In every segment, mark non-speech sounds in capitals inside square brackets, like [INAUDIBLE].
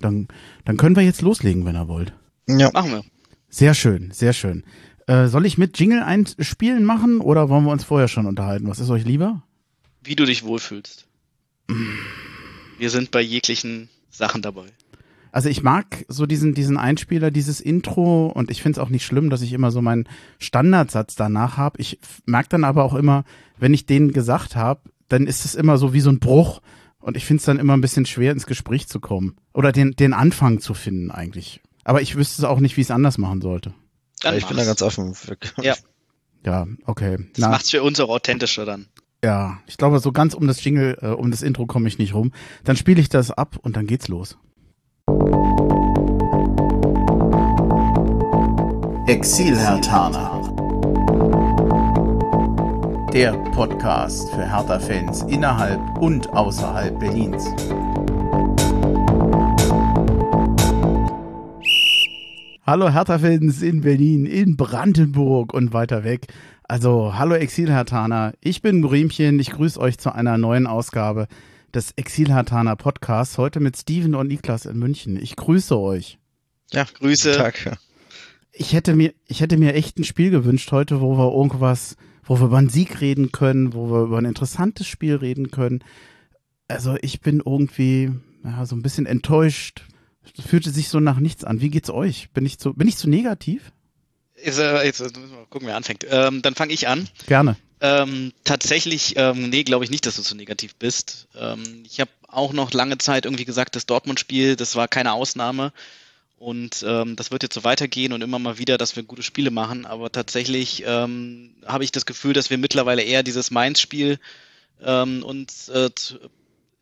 dann, dann können wir jetzt loslegen, wenn ihr wollt. Ja. Machen wir. Sehr schön, sehr schön. Äh, soll ich mit Jingle einspielen machen oder wollen wir uns vorher schon unterhalten? Was ist euch lieber? Wie du dich wohlfühlst. Wir sind bei jeglichen Sachen dabei. Also ich mag so diesen, diesen Einspieler, dieses Intro und ich finde es auch nicht schlimm, dass ich immer so meinen Standardsatz danach habe. Ich merke dann aber auch immer, wenn ich den gesagt habe, dann ist es immer so wie so ein Bruch und ich finde es dann immer ein bisschen schwer, ins Gespräch zu kommen. Oder den, den Anfang zu finden eigentlich. Aber ich wüsste es auch nicht, wie ich es anders machen sollte. Dann ich bin da ganz offen. Ja. Ja, okay. Das Na, macht's für uns auch authentischer dann. Ja, ich glaube, so ganz um das Jingle, äh, um das Intro komme ich nicht rum. Dann spiele ich das ab und dann geht's los. Exil Herr Tana. Der Podcast für Hertha-Fans innerhalb und außerhalb Berlins. Hallo Hertha-Fans in Berlin, in Brandenburg und weiter weg. Also, hallo Exil-Hertaner, ich bin Bremchen, ich grüße euch zu einer neuen Ausgabe des Exil-Hertaner Podcasts, heute mit Steven und Niklas in München. Ich grüße euch. Ja, Grüße. Tag. Ich hätte mir, ich hätte mir echt ein Spiel gewünscht heute, wo wir irgendwas, wo wir über einen Sieg reden können, wo wir über ein interessantes Spiel reden können. Also ich bin irgendwie ja, so ein bisschen enttäuscht. Das fühlte sich so nach nichts an. Wie geht's euch? Bin ich zu, bin ich zu negativ? Ist, äh, jetzt müssen wir gucken, wer anfängt. Ähm, dann fange ich an. Gerne. Ähm, tatsächlich, ähm, nee, glaube ich nicht, dass du so negativ bist. Ähm, ich habe auch noch lange Zeit irgendwie gesagt, das Dortmund-Spiel, das war keine Ausnahme. Und ähm, das wird jetzt so weitergehen und immer mal wieder, dass wir gute Spiele machen. Aber tatsächlich ähm, habe ich das Gefühl, dass wir mittlerweile eher dieses Mainz-Spiel ähm, uns äh,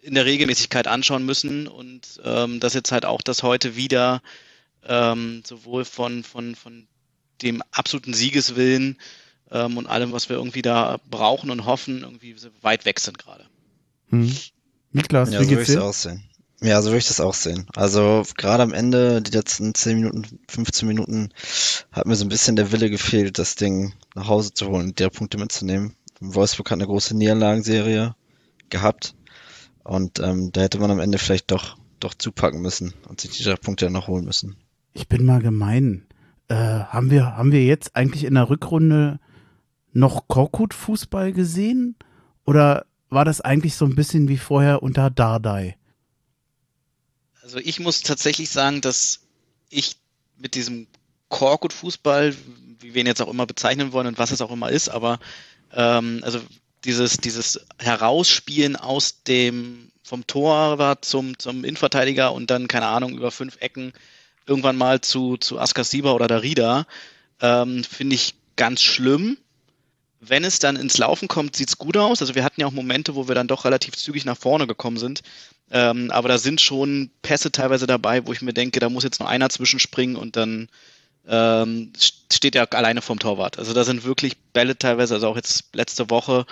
in der Regelmäßigkeit anschauen müssen und ähm, dass jetzt halt auch das heute wieder ähm, sowohl von, von, von dem absoluten Siegeswillen ähm, und allem, was wir irgendwie da brauchen und hoffen, irgendwie weit weg sind gerade. Hm. Niklas, ja, wie so geht's dir? Auch sehen. Ja, so würde ich das auch sehen. Also gerade am Ende, die letzten 10 Minuten, 15 Minuten, hat mir so ein bisschen der Wille gefehlt, das Ding nach Hause zu holen, der Punkte mitzunehmen. Wolfsburg hat eine große Niederlagenserie gehabt und ähm, da hätte man am Ende vielleicht doch, doch zupacken müssen und sich die drei Punkte dann noch holen müssen. Ich bin mal gemein. Äh, haben wir, haben wir jetzt eigentlich in der Rückrunde noch Korkut-Fußball gesehen? Oder war das eigentlich so ein bisschen wie vorher unter Dardai? Also ich muss tatsächlich sagen, dass ich mit diesem Korkut-Fußball, wie wir ihn jetzt auch immer bezeichnen wollen und was es auch immer ist, aber ähm, also dieses, dieses Herausspielen aus dem vom Torwart zum, zum Innenverteidiger und dann, keine Ahnung, über fünf Ecken irgendwann mal zu, zu Askasiba oder Darida, ähm, finde ich ganz schlimm. Wenn es dann ins Laufen kommt, sieht's gut aus. Also wir hatten ja auch Momente, wo wir dann doch relativ zügig nach vorne gekommen sind. Ähm, aber da sind schon Pässe teilweise dabei, wo ich mir denke, da muss jetzt nur einer zwischenspringen und dann ähm, steht er alleine vom Torwart. Also da sind wirklich Bälle teilweise, also auch jetzt letzte Woche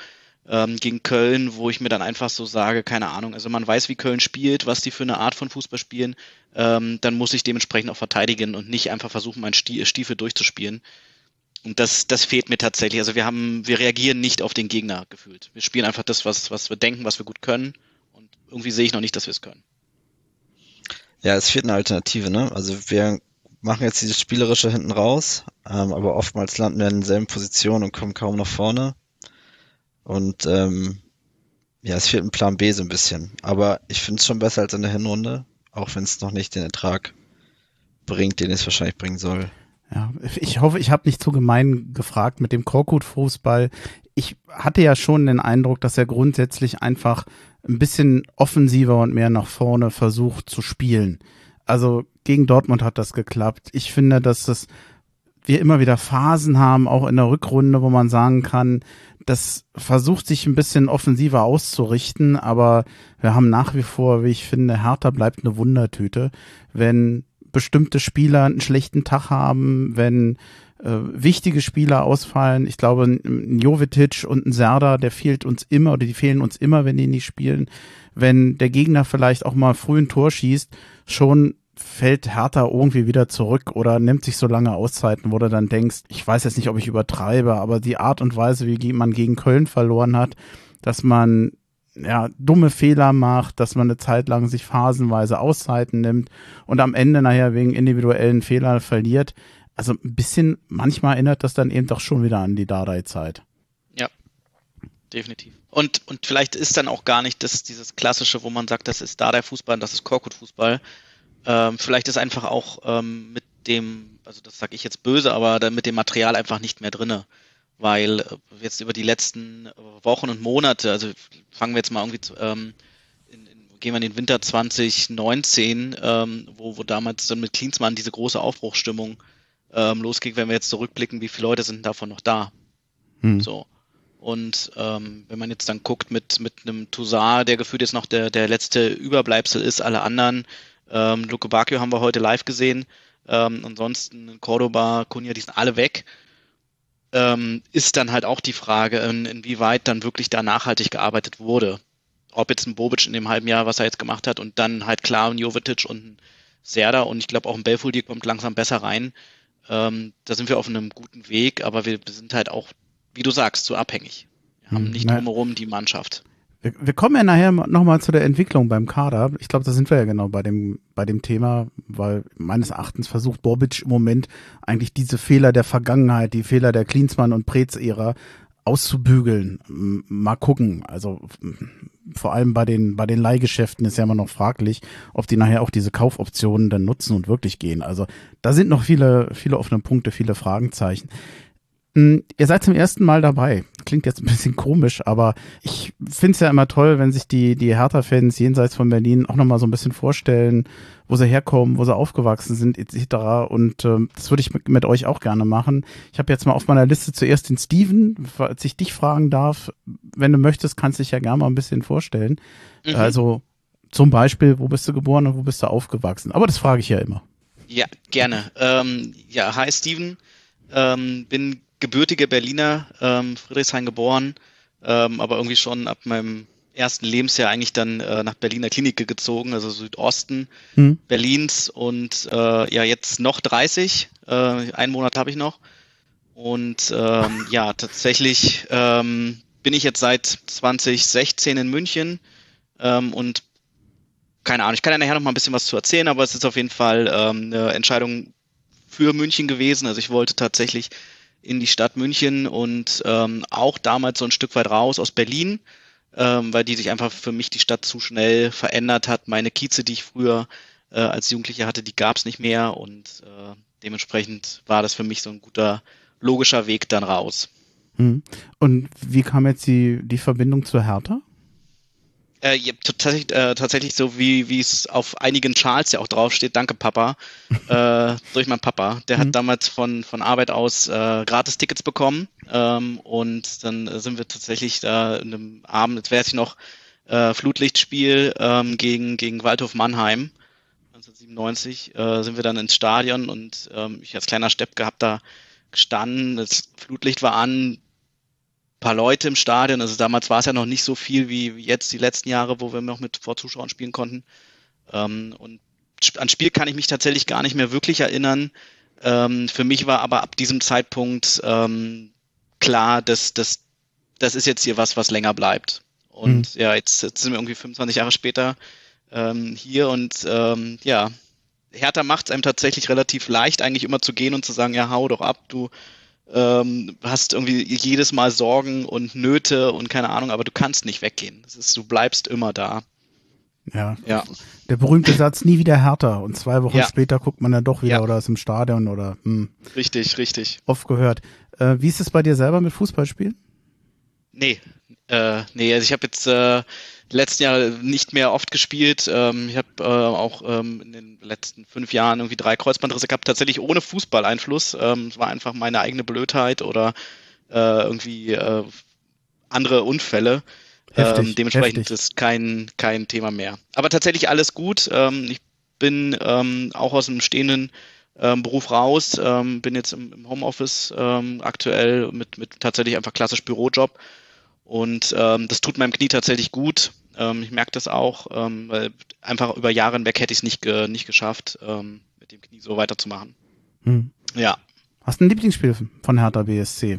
ähm, gegen Köln, wo ich mir dann einfach so sage, keine Ahnung, also man weiß, wie Köln spielt, was die für eine Art von Fußball spielen, ähm, dann muss ich dementsprechend auch verteidigen und nicht einfach versuchen, meinen Stiefel durchzuspielen. Und das, das fehlt mir tatsächlich. Also wir haben, wir reagieren nicht auf den Gegner gefühlt. Wir spielen einfach das, was, was wir denken, was wir gut können. Und irgendwie sehe ich noch nicht, dass wir es können. Ja, es fehlt eine Alternative, ne? Also wir machen jetzt dieses Spielerische hinten raus, ähm, aber oftmals landen wir in derselben Position und kommen kaum nach vorne. Und ähm, ja, es fehlt ein Plan B so ein bisschen. Aber ich finde es schon besser als in der Hinrunde, auch wenn es noch nicht den Ertrag bringt, den es wahrscheinlich bringen soll. Ja, ich hoffe, ich habe nicht zu gemein gefragt mit dem Korkut-Fußball. Ich hatte ja schon den Eindruck, dass er grundsätzlich einfach ein bisschen offensiver und mehr nach vorne versucht zu spielen. Also gegen Dortmund hat das geklappt. Ich finde, dass das wir immer wieder Phasen haben, auch in der Rückrunde, wo man sagen kann, das versucht sich ein bisschen offensiver auszurichten, aber wir haben nach wie vor, wie ich finde, Hertha bleibt eine Wundertüte. Wenn bestimmte Spieler einen schlechten Tag haben, wenn äh, wichtige Spieler ausfallen, ich glaube, ein Jovetic und ein Serda, der fehlt uns immer oder die fehlen uns immer, wenn die nicht spielen. Wenn der Gegner vielleicht auch mal früh ein Tor schießt, schon fällt Hertha irgendwie wieder zurück oder nimmt sich so lange Auszeiten, wo du dann denkst, ich weiß jetzt nicht, ob ich übertreibe, aber die Art und Weise, wie man gegen Köln verloren hat, dass man ja, dumme Fehler macht, dass man eine Zeit lang sich phasenweise Auszeiten nimmt und am Ende nachher wegen individuellen Fehlern verliert. Also ein bisschen, manchmal erinnert das dann eben doch schon wieder an die Dardai-Zeit. Ja, definitiv. Und, und vielleicht ist dann auch gar nicht das, dieses klassische, wo man sagt, das ist Dardai-Fußball und das ist Korkut-Fußball. Ähm, vielleicht ist einfach auch ähm, mit dem, also das sage ich jetzt böse, aber dann mit dem Material einfach nicht mehr drinne weil äh, jetzt über die letzten Wochen und Monate, also fangen wir jetzt mal irgendwie, ähm, in, in, gehen wir in den Winter 2019, ähm, wo, wo damals dann mit Klinsmann diese große Aufbruchsstimmung ähm, losging, wenn wir jetzt zurückblicken, wie viele Leute sind davon noch da? Hm. So. Und ähm, wenn man jetzt dann guckt mit, mit einem Toussaint, der gefühlt jetzt noch der, der letzte Überbleibsel ist, alle anderen, ähm, Luke Bacchio haben wir heute live gesehen, ähm, ansonsten Cordoba, Cunha, die sind alle weg ähm, ist dann halt auch die Frage, in, inwieweit dann wirklich da nachhaltig gearbeitet wurde. Ob jetzt ein Bobic in dem halben Jahr, was er jetzt gemacht hat, und dann halt klar ein Jovetic und ein Serda und ich glaube auch ein Belfodil kommt langsam besser rein. Ähm, da sind wir auf einem guten Weg, aber wir sind halt auch, wie du sagst, zu abhängig. Wir haben hm, nicht drumherum die Mannschaft. Wir, kommen ja nachher nochmal zu der Entwicklung beim Kader. Ich glaube, da sind wir ja genau bei dem, bei dem Thema, weil meines Erachtens versucht Bobic im Moment eigentlich diese Fehler der Vergangenheit, die Fehler der Klinsmann- und Preetz-Ära auszubügeln. Mal gucken. Also vor allem bei den, bei den Leihgeschäften ist ja immer noch fraglich, ob die nachher auch diese Kaufoptionen dann nutzen und wirklich gehen. Also da sind noch viele, viele offene Punkte, viele Fragezeichen. Hm, ihr seid zum ersten Mal dabei. Klingt jetzt ein bisschen komisch, aber ich finde es ja immer toll, wenn sich die, die Hertha-Fans jenseits von Berlin auch nochmal so ein bisschen vorstellen, wo sie herkommen, wo sie aufgewachsen sind, etc. Und ähm, das würde ich mit, mit, euch auch gerne machen. Ich habe jetzt mal auf meiner Liste zuerst den Steven, falls ich dich fragen darf. Wenn du möchtest, kannst du dich ja gerne mal ein bisschen vorstellen. Mhm. Also zum Beispiel, wo bist du geboren und wo bist du aufgewachsen? Aber das frage ich ja immer. Ja, gerne. Ähm, ja, hi Steven. Ähm, bin gebürtiger Berliner, ähm, Friedrichshain geboren, ähm, aber irgendwie schon ab meinem ersten Lebensjahr eigentlich dann äh, nach Berliner Klinik gezogen, also Südosten hm. Berlins und äh, ja jetzt noch 30, äh, einen Monat habe ich noch und ähm, ja tatsächlich ähm, bin ich jetzt seit 2016 in München ähm, und keine Ahnung, ich kann ja nachher noch mal ein bisschen was zu erzählen, aber es ist auf jeden Fall ähm, eine Entscheidung für München gewesen. Also ich wollte tatsächlich in die Stadt München und ähm, auch damals so ein Stück weit raus aus Berlin, ähm, weil die sich einfach für mich die Stadt zu schnell verändert hat. Meine Kieze, die ich früher äh, als Jugendlicher hatte, die gab es nicht mehr und äh, dementsprechend war das für mich so ein guter logischer Weg dann raus. Hm. Und wie kam jetzt die, die Verbindung zur Hertha? Äh, ja, tatsächlich, äh, tatsächlich so, wie es auf einigen Schals ja auch draufsteht, danke Papa, [LAUGHS] äh, durch meinen Papa. Der mhm. hat damals von, von Arbeit aus äh, Gratis-Tickets bekommen ähm, und dann sind wir tatsächlich da in einem Abend, jetzt weiß ich noch, äh, Flutlichtspiel ähm, gegen, gegen Waldhof Mannheim. 1997 äh, sind wir dann ins Stadion und ähm, ich als kleiner Stepp gehabt da gestanden, das Flutlicht war an, paar Leute im Stadion. Also damals war es ja noch nicht so viel wie jetzt die letzten Jahre, wo wir noch mit vor Zuschauern spielen konnten. Ähm, und an Spiel kann ich mich tatsächlich gar nicht mehr wirklich erinnern. Ähm, für mich war aber ab diesem Zeitpunkt ähm, klar, dass das das ist jetzt hier was, was länger bleibt. Und mhm. ja, jetzt, jetzt, sind wir irgendwie 25 Jahre später ähm, hier und ähm, ja, Hertha macht es einem tatsächlich relativ leicht, eigentlich immer zu gehen und zu sagen, ja, hau doch ab, du ähm, hast irgendwie jedes Mal Sorgen und Nöte und keine Ahnung, aber du kannst nicht weggehen. Das ist, du bleibst immer da. Ja. ja. Der berühmte Satz, nie wieder härter. Und zwei Wochen ja. später guckt man dann doch wieder ja. oder ist im Stadion oder. Hm. Richtig, richtig. Oft gehört. Äh, wie ist es bei dir selber mit Fußballspielen? Nee, äh, nee, also ich habe jetzt äh, letzten Jahr nicht mehr oft gespielt. Ähm, ich habe äh, auch ähm, in den letzten fünf Jahren irgendwie drei Kreuzbandrisse gehabt, tatsächlich ohne Fußballeinfluss. Ähm, es war einfach meine eigene Blödheit oder äh, irgendwie äh, andere Unfälle. Heftig, ähm, dementsprechend heftig. ist kein, kein Thema mehr. Aber tatsächlich alles gut. Ähm, ich bin ähm, auch aus einem stehenden ähm, Beruf raus, ähm, bin jetzt im, im Homeoffice ähm, aktuell mit, mit tatsächlich einfach klassisch Bürojob und ähm, das tut meinem Knie tatsächlich gut. Ähm, ich merke das auch, ähm, weil einfach über Jahre hinweg hätte ich es nicht, ge nicht geschafft, ähm, mit dem Knie so weiterzumachen. Hm. Ja. Hast du ein Lieblingsspiel von Hertha BSC?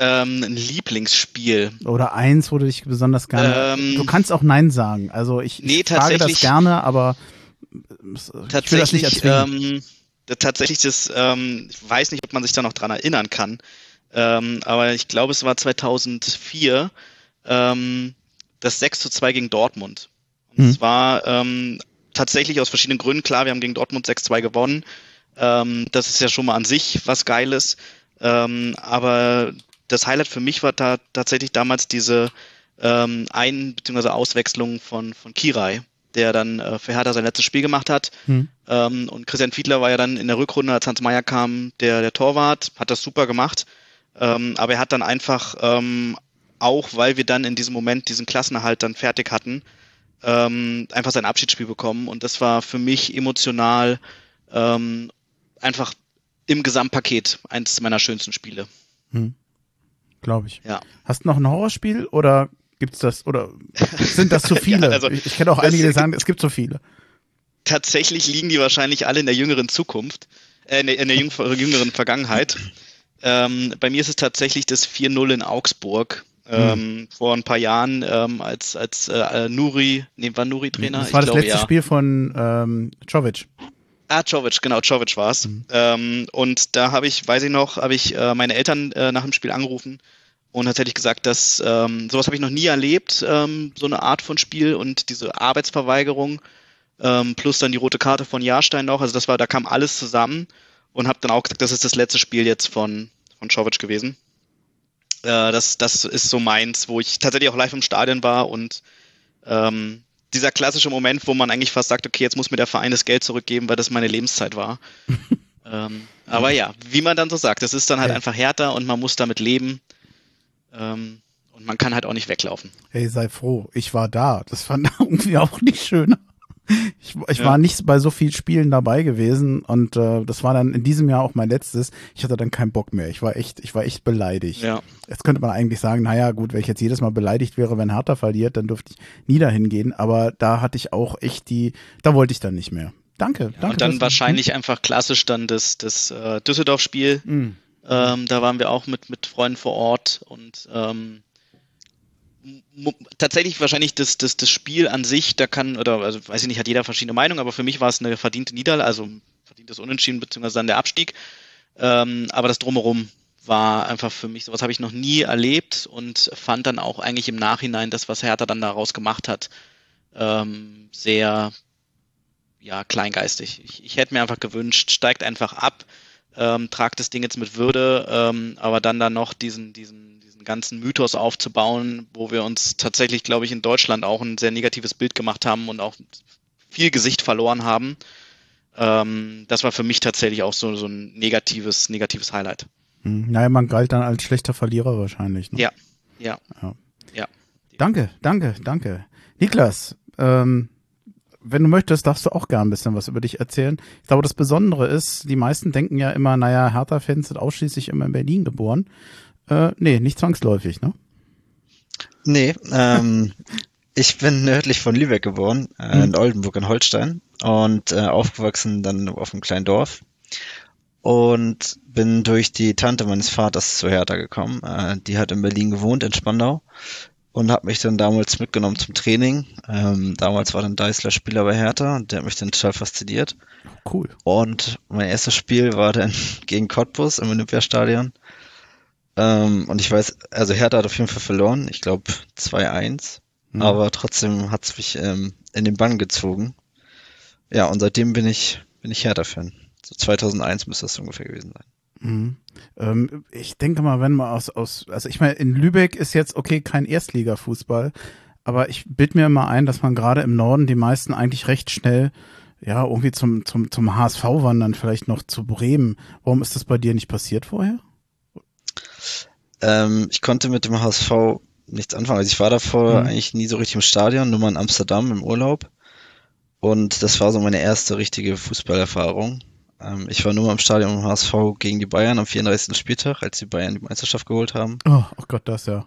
ähm, ein Lieblingsspiel. Oder eins, wo du dich besonders gerne. Ähm, du kannst auch Nein sagen. Also ich, Nee, ich frage das gerne, aber ich will das nicht tatsächlich, erzwingen. ähm, tatsächlich das, ähm, ich weiß nicht, ob man sich da noch dran erinnern kann, ähm, aber ich glaube, es war 2004, ähm, das 6 zu 2 gegen Dortmund. Und Mhm. zwar ähm, tatsächlich aus verschiedenen Gründen, klar, wir haben gegen Dortmund 6-2 gewonnen. Ähm, das ist ja schon mal an sich was Geiles. Ähm, aber das Highlight für mich war da tatsächlich damals diese ähm, Ein- bzw. Auswechslung von, von Kirai, der dann äh, für Hertha sein letztes Spiel gemacht hat. Hm. Ähm, und Christian Fiedler war ja dann in der Rückrunde, als Hans Meyer kam, der, der Torwart, hat das super gemacht. Ähm, aber er hat dann einfach, ähm, auch weil wir dann in diesem Moment diesen Klassenerhalt dann fertig hatten, ähm, einfach sein Abschiedsspiel bekommen. Und das war für mich emotional ähm, einfach im Gesamtpaket eines meiner schönsten Spiele. Hm. Glaube ich. Ja. Hast du noch ein Horrorspiel oder gibt's das oder sind das zu [LAUGHS] viele? Ja, also, ich ich kenne auch einige, die sagen, es gibt so viele. tatsächlich liegen die wahrscheinlich alle in der jüngeren Zukunft, äh, in der- in der jüng jüngeren Vergangenheit. Ähm, bei mir ist es tatsächlich das 4-0 in Augsburg. Ähm, Vor ein paar Jahren, ähm, als, als äh, Nuri, nee, war Nuri Trainer? Das war das glaube, letzte ja. Spiel von ähm, Jovic. Ah, Jovic, genau, Jovic war's. Ähm, und da habe ich, weiß ich noch, habe ich äh, meine Eltern äh, nach dem Spiel angerufen und tatsächlich gesagt, dass ähm, sowas habe ich noch nie erlebt, ähm, so eine Art von Spiel und diese Arbeitsverweigerung ähm, plus dann die rote Karte von Jahrstein noch. Also das war, da kam alles zusammen und habe dann auch gesagt, das ist das letzte Spiel jetzt von von Jovic gewesen. Äh, das das ist so meins, wo ich tatsächlich auch live im Stadion war und ähm, dieser klassische Moment, wo man eigentlich fast sagt, okay, jetzt muss mir der Verein das Geld zurückgeben, weil das meine Lebenszeit war. [LAUGHS] ähm, aber ja, wie man dann so sagt, es ist dann halt Ja. einfach härter und man muss damit leben. Ähm, und man kann halt auch nicht weglaufen. Hey, sei froh, ich war da. Das fand [LAUGHS] irgendwie auch nicht schöner. Ich, ich Ja. war nicht bei so vielen Spielen dabei gewesen und äh, das war dann in diesem Jahr auch mein letztes. Ich hatte dann keinen Bock mehr. Ich war echt, ich war echt beleidigt. Ja. Jetzt könnte man eigentlich sagen, naja, gut, wenn ich jetzt jedes Mal beleidigt wäre, wenn Hertha verliert, dann dürfte ich nie dahin gehen. Aber da hatte ich auch echt die, da wollte ich dann nicht mehr. Danke, danke. und dann wahrscheinlich einfach klassisch dann das, das äh, Düsseldorf-Spiel. Hm. Ähm, da waren wir auch mit, mit Freunden vor Ort und ähm, tatsächlich wahrscheinlich das, das, das Spiel an sich, da kann, oder also weiß ich nicht, hat jeder verschiedene Meinungen, aber für mich war es eine verdiente Niederlage, also verdientes Unentschieden, beziehungsweise dann der Abstieg. Ähm, aber das drumherum war einfach für mich, sowas habe ich noch nie erlebt und fand dann auch eigentlich im Nachhinein das, was Hertha dann daraus gemacht hat, ähm, sehr ja, kleingeistig. Ich, ich hätte mir einfach gewünscht, steigt einfach ab, ähm, tragt das Ding jetzt mit Würde, ähm, aber dann dann noch diesen, diesen, diesen ganzen Mythos aufzubauen, wo wir uns tatsächlich, glaube ich, in Deutschland auch ein sehr negatives Bild gemacht haben und auch viel Gesicht verloren haben. Ähm, das war für mich tatsächlich auch so, so ein negatives, negatives Highlight. Hm. Naja, man galt dann als schlechter Verlierer wahrscheinlich. Ne? Ja, ja. Ja. Ja. Danke, danke, danke. Niklas, ähm, wenn du möchtest, darfst du auch gern ein bisschen was über dich erzählen. Ich glaube, das Besondere ist, die meisten denken ja immer, naja, Hertha-Fans sind ausschließlich immer in Berlin geboren. Äh, nee, nicht zwangsläufig, ne? Nee, ähm, [LAUGHS] ich bin nördlich von Lübeck geboren, äh, in Oldenburg in Holstein und äh, aufgewachsen dann auf einem kleinen Dorf und bin durch die Tante meines Vaters zu Hertha gekommen. Äh, die hat in Berlin gewohnt, in Spandau und hat mich dann damals mitgenommen zum Training. Ähm, damals war dann Deisler Spieler bei Hertha und der hat mich dann total fasziniert. Cool. Und mein erstes Spiel war dann [LAUGHS] gegen Cottbus im Olympiastadion. Ähm, und ich weiß, also Hertha hat auf jeden Fall verloren. Ich glaube 2-1. Mhm. Aber trotzdem hat's mich ähm, in den Bann gezogen. Ja, und seitdem bin ich, bin ich Hertha-Fan. So 2001 müsste das ungefähr gewesen sein. Mhm. Ähm, ich denke mal, wenn man aus, aus, also ich meine, in Lübeck ist jetzt okay kein Erstliga-Fußball, aber ich bild mir immer ein, dass man gerade im Norden die meisten eigentlich recht schnell ja irgendwie zum, zum, zum HSV wandern, vielleicht noch zu Bremen. Warum ist das bei dir nicht passiert vorher? Ähm, ich konnte mit dem HSV nichts anfangen. Also ich war davor Mhm. eigentlich nie so richtig im Stadion, nur mal in Amsterdam im Urlaub. Und das war so meine erste richtige Fußballerfahrung. Ähm, ich war nur mal im Stadion im HSV gegen die Bayern am 34. Spieltag, als die Bayern die Meisterschaft geholt haben. Oh, oh Gott, das ja.